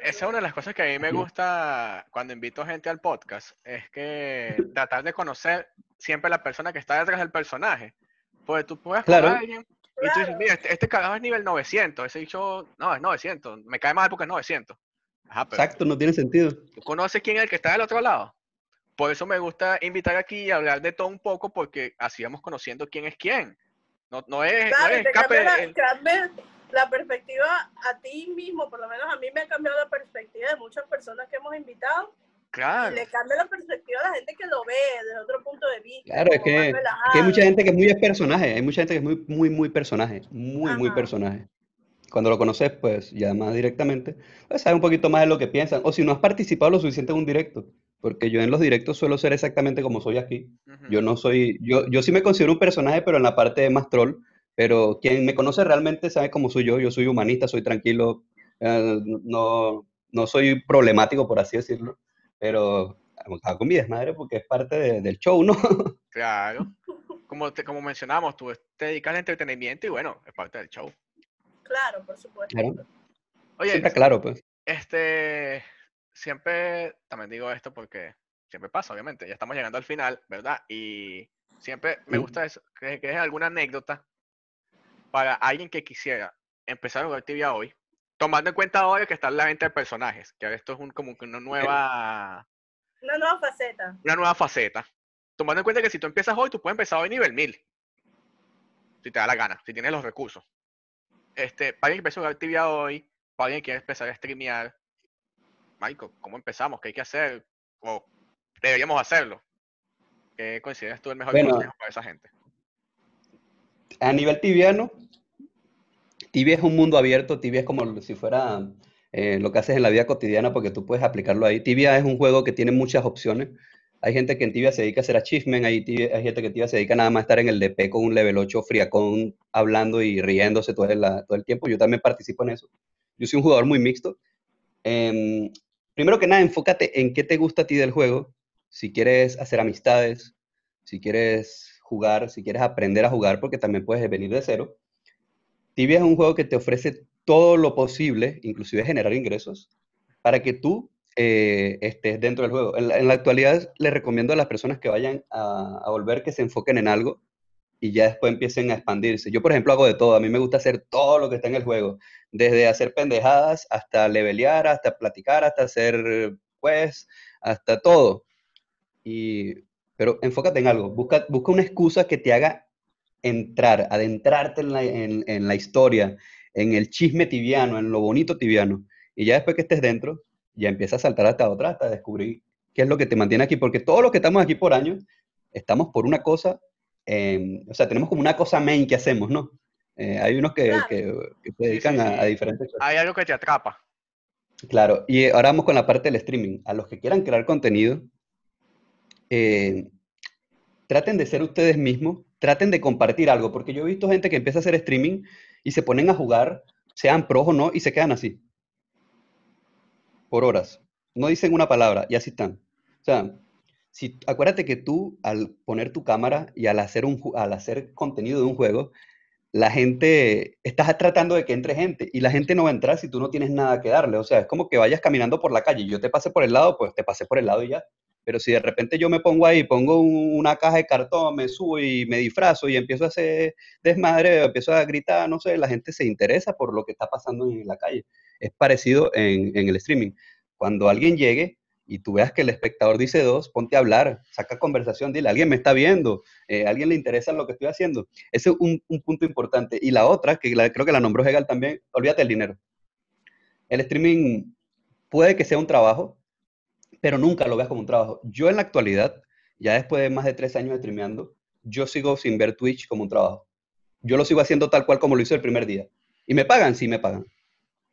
S2: Esa es una de las cosas que a mí me gusta cuando invito gente al podcast, es que tratar de conocer siempre la persona que está detrás del personaje. Porque tú puedes
S3: Claro.
S2: a alguien y tú dices, mira, este, este carajo es nivel 900, ese dicho, no, es 900, me cae mal porque es 900. Ajá, pero
S3: Exacto, no tiene sentido.
S2: tú conoces quién es el que está del otro lado. Por eso me gusta invitar aquí y hablar de todo un poco, porque así vamos conociendo quién es quién. No, no es, no
S1: Claro,
S2: es
S1: y te
S2: escape. el-
S1: la perspectiva a ti mismo, por lo menos a mí me ha cambiado la perspectiva de muchas personas que hemos invitado.
S2: Claro.
S1: le cambia la perspectiva a la gente que lo ve desde otro punto de vista.
S3: Claro, es que, hay mucha gente que es muy personaje. Hay mucha gente que es muy, muy, muy personaje. Muy, muy personaje. Cuando lo conoces, pues ya más directamente, pues sabes un poquito más de lo que piensan. O si no has participado lo suficiente en un directo. Porque yo en los directos suelo ser exactamente como soy aquí. Yo no soy, yo, yo sí me considero un personaje, pero en la parte más troll. Pero quien me conoce realmente sabe cómo soy yo. Yo soy humanista, soy tranquilo, eh, no, no soy problemático, por así decirlo. Pero hago mi desmadre porque es parte de- del show, ¿no? *laughs*
S2: Claro. Como, te- como mencionamos, tú te dedicas al entretenimiento y bueno, es parte del show.
S1: Claro, por supuesto.
S3: Claro.
S2: Oye,
S3: Siempre claro, pues.
S2: este, siempre, también digo esto porque siempre pasa, obviamente, ya estamos llegando al final, ¿verdad? Y siempre me gusta eso, que, que es alguna anécdota para alguien que quisiera empezar a jugar tibia hoy, tomando en cuenta ahora que está la venta de personajes, que ahora esto es un, como que una nueva,
S1: Una nueva faceta.
S2: una nueva faceta. Tomando en cuenta que si tú empiezas hoy, tú puedes empezar hoy nivel 1000. Si te da la gana, si tienes los recursos. Este, para alguien que empieza a jugar tibia hoy, para alguien que quiere empezar a streamear, Michael, ¿cómo empezamos? ¿Qué hay que hacer? ¿O deberíamos hacerlo? ¿Qué consideras tú el mejor
S3: Bueno.
S2: consejo para esa gente?
S3: A nivel tibiano, tibia es un mundo abierto, tibia es como si fuera eh, lo que haces en la vida cotidiana porque tú puedes aplicarlo ahí. Tibia es un juego que tiene muchas opciones. Hay gente que en tibia se dedica a hacer achievement, hay, tibia- hay gente que en tibia se dedica nada más a estar en el DP con un level 8 friacón, hablando y riéndose todo el, tiempo. Yo también participo en eso. Yo soy un jugador muy mixto. Em, primero que nada, enfócate en qué te gusta a ti del juego. Si quieres hacer amistades, si quieres jugar, si quieres aprender a jugar, porque también puedes venir de cero. Tibia es un juego que te ofrece todo lo posible, inclusive generar ingresos, para que tú eh, estés dentro del juego. En la, actualidad les recomiendo a las personas que vayan a, a volver que se enfoquen en algo y ya después empiecen a expandirse. Yo, por ejemplo, hago de todo. A mí me gusta hacer todo lo que está en el juego, desde hacer pendejadas hasta levelear, hasta platicar, hasta hacer pues, hasta todo. Y, pero enfócate en algo. Busca, busca una excusa que te haga entrar, adentrarte en la, en- en la historia, en el chisme tibiano, en lo bonito tibiano. Y ya después que estés dentro, ya empiezas a saltar hasta otra, hasta descubrir qué es lo que te mantiene aquí. Porque todos los que estamos aquí por años, estamos por una cosa, eh, o sea, tenemos como una cosa main que hacemos, ¿no? Eh, hay unos que,
S1: Claro.
S3: que- que se dedican
S2: sí,
S3: a-
S2: sí.
S3: a diferentes cosas.
S2: Hay algo que te atrapa.
S3: Claro, y ahora vamos con la parte del streaming. A los que quieran crear contenido, eh, traten de ser ustedes mismos, traten de compartir algo, porque yo he visto gente que empieza a hacer streaming y se ponen a jugar, sean pros o no, y se quedan así, por horas. No dicen una palabra y así están. O sea, si, acuérdate que tú al poner tu cámara y al hacer, un, al hacer contenido de un juego, la gente, estás tratando de que entre gente y la gente no va a entrar si tú no tienes nada que darle. O sea, es como que vayas caminando por la calle y yo te pasé por el lado, pues te pasé por el lado y ya. Pero si de repente yo me pongo ahí, pongo un- una caja de cartón, me subo y me disfrazo y empiezo a hacer desmadre, empiezo a gritar, no sé, la gente se interesa por lo que está pasando en la calle. Es parecido en, en el streaming. Cuando alguien llegue y tú veas que el espectador dice dos, ponte a hablar, saca conversación, dile, alguien me está viendo, eh, alguien le interesa lo que estoy haciendo. Ese es un, un punto importante. Y la otra, que creo que la nombró Hegel también, olvídate del dinero. El streaming puede que sea un trabajo, pero nunca lo veas como un trabajo. Yo en la actualidad, ya después de más de tres años streameando, yo sigo sin ver Twitch como un trabajo. Yo lo sigo haciendo tal cual como lo hice el primer día. ¿Y me pagan? Sí, me pagan.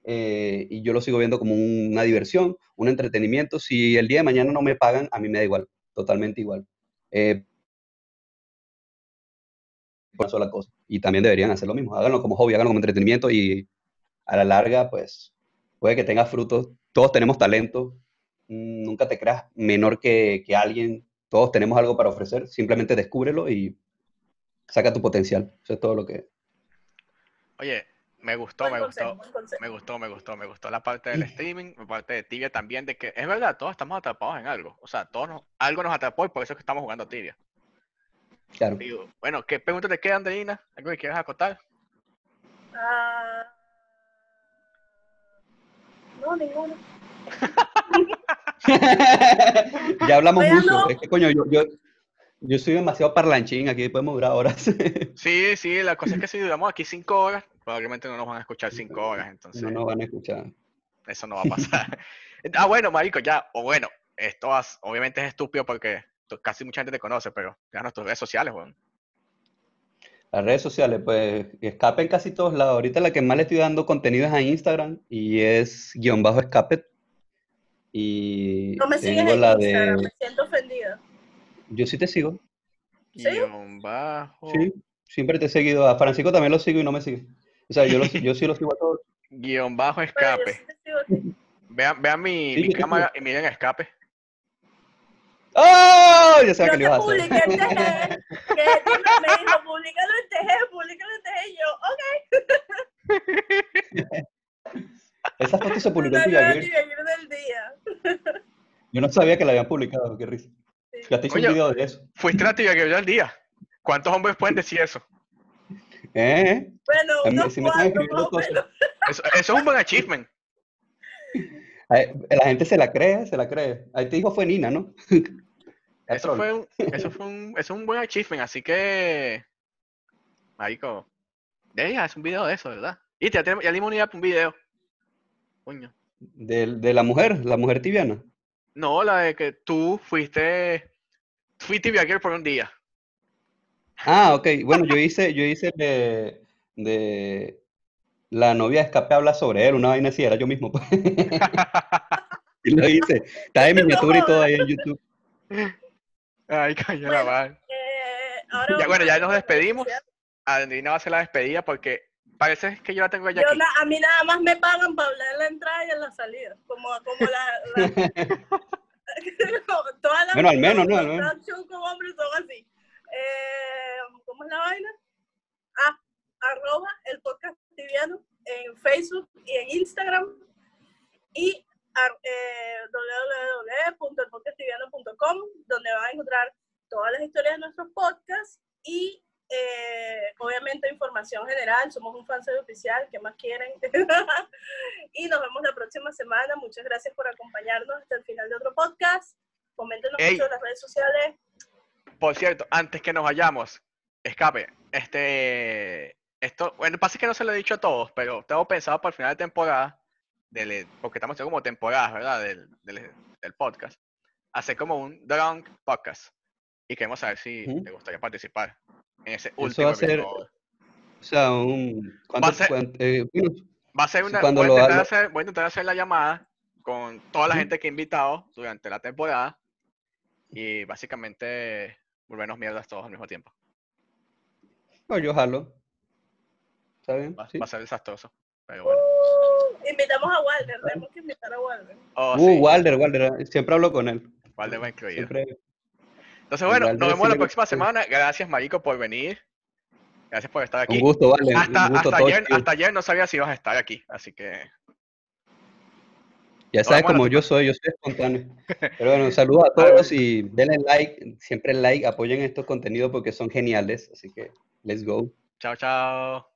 S3: Eh, y yo lo sigo viendo como un- una diversión, un entretenimiento. Si el día de mañana no me pagan, a mí me da igual, totalmente igual. Eh, una sola cosa. Y también deberían hacer lo mismo. Háganlo como hobby, háganlo como entretenimiento y a la larga, pues, puede que tenga frutos. Todos tenemos talento. Nunca te creas menor que, que alguien. Todos tenemos algo para ofrecer. Simplemente descúbrelo y saca tu potencial. Eso es todo lo que...
S2: Oye, me gustó,
S1: Buen
S2: me
S1: consejo,
S2: gustó. Me gustó, me gustó, me gustó la parte del streaming, la parte de Tibia también, de que es verdad, todos estamos atrapados en algo. O sea, todos nos- algo nos atrapó y por eso es que estamos jugando Tibia.
S3: Claro.
S2: Digo, bueno, ¿qué preguntas te quedan, Delina? ¿Algo que quieras acotar?
S1: Ah, no, ninguno. *laughs*
S3: ya hablamos mucho.
S1: no.
S3: Es que, coño, yo, yo, yo soy demasiado parlanchín. Aquí podemos durar horas. *laughs*
S2: Sí, sí, la cosa es que si duramos aquí cinco horas, probablemente no nos van a escuchar cinco horas, entonces
S3: no nos van a escuchar.
S2: eso no va a pasar. *laughs* ah, bueno, marico, ya, o bueno, esto has- obviamente es estúpido porque casi mucha gente te conoce, pero ya tus redes sociales, weón.
S3: Las redes sociales, pues, escape en casi todos lados. Ahorita la que más le estoy dando contenido es a Instagram y es guion bajo escape. Y
S1: No me sigues
S3: tengo
S1: en
S3: la de...
S1: me siento ofendida.
S3: Yo sí te sigo.
S1: ¿Sí?
S2: Guión bajo,
S3: Sí, siempre te he seguido. A Francisco también lo sigo y no me sigue. O sea, yo, lo, *laughs* yo sí lo sigo a todos.
S2: guion bajo escape.
S1: sí.
S2: Vean, vean mi,
S3: Sí,
S2: mi cámara y miren escape.
S3: ¡Oh! Ya sabía que lo ibas a
S1: publiqué
S3: hacer.
S1: en TG, *laughs* que Tino me dijo, públicalo en TG, en TG, y yo, ok. *laughs*
S3: Esa foto se publicó en.
S1: Tibia del día.
S3: Yo no sabía que la habían publicado. Qué risa.
S1: Sí.
S3: Fíjate, hice un
S2: Oye.
S3: video de eso.
S2: Fuiste la tibia que vio el día. ¿Cuántos hombres pueden decir eso?
S3: ¿Eh?
S1: Bueno, unos
S3: sí me están
S1: cuantos más
S3: escribiendo
S1: o menos.
S3: cosas.
S2: Eso, eso es un buen achievement.
S3: La gente se la cree, se la cree. Ahí te dijo fue Nina, ¿no? *laughs* Es
S2: Eso fue un, eso fue un, eso es un buen achievement, así que. Marico. Ya, es un video de eso, ¿verdad? Y ya, tenemos- ya dimos una idea para un video. Coño.
S3: De, de la mujer, la mujer tibiana.
S2: No, la de que tú fuiste. Fuiste viajer por un día.
S3: Ah, ok. Bueno, yo hice, yo hice de, de la novia de escape habla sobre él, una vaina así, era yo mismo. pues. *laughs* Y lo hice. Está de miniatura y todo ahí en YouTube.
S2: Ay, coño, la
S1: Bueno. Eh, ahora
S2: Ya, bueno, ya nos despedimos. Andrina va a hacer la despedida porque parece que yo la tengo ya
S1: Yo
S2: aquí.
S1: na- a mí nada más me pagan para hablar en la entrada y en la salida. Como, como la. la- *laughs* todas las
S3: Bueno, al menos, ¿no? Al menos.
S1: con hombres son así. Eh, ¿Cómo es la vaina? Ah, arroba el podcast tibiano en Facebook y en Instagram. Y eh, www.elpodcasttibiano.com, donde van a encontrar todas las historias de nuestros podcasts y eh, obviamente información general. Somos un fansite oficial, ¿qué más quieren? *laughs* y nos vemos la próxima semana. Muchas gracias por acompañarnos hasta el final de otro podcast. Coméntenos
S2: Ey.
S1: mucho en las redes sociales.
S2: Por cierto, antes que nos vayamos, escape. Este, esto, bueno, pasa es que no se lo he dicho a todos, pero tengo pensado para el final de temporada, del, porque estamos haciendo como temporadas, ¿verdad? Del, del, del podcast, hacer como un drunk podcast. Y queremos saber si te gustaría participar en ese
S3: Eso
S2: último
S3: va a ser-
S2: episodio.
S3: O sea, un... ¿cuánto-
S2: Va a ser-
S3: cuán- eh, bueno,
S2: Va a ser una.
S3: cuando
S2: voy, a
S3: lo
S2: intentar
S3: haga-
S2: hacer, voy a intentar hacer la llamada con toda la gente que he invitado durante la temporada y básicamente volvernos mierdas todos al mismo tiempo.
S3: no, yo jalo. ¿Está bien?
S2: Va,
S3: Sí.
S2: va a ser desastroso. Pero bueno.
S1: Invitamos a Walter, tenemos que invitar a Walter.
S2: Oh,
S3: Uh,
S2: sí,
S3: Walder, Walder, siempre hablo con él.
S2: Walder va incluido.
S3: Siempre.
S2: Entonces, bueno, nos vemos la próxima
S3: gusta.
S2: semana. Gracias, Marico, por venir. Gracias por estar aquí.
S3: Un gusto, Walder.
S2: Hasta,
S3: un gusto
S2: hasta,
S3: todo
S2: ayer, hasta ayer no sabía si ibas a estar aquí, así que
S3: Ya sabes cómo yo soy, yo soy espontáneo. Pero bueno, saludos a *laughs* todos y denle like, siempre like, apoyen estos contenidos porque son geniales. Así que, let's go.
S2: chao, chao.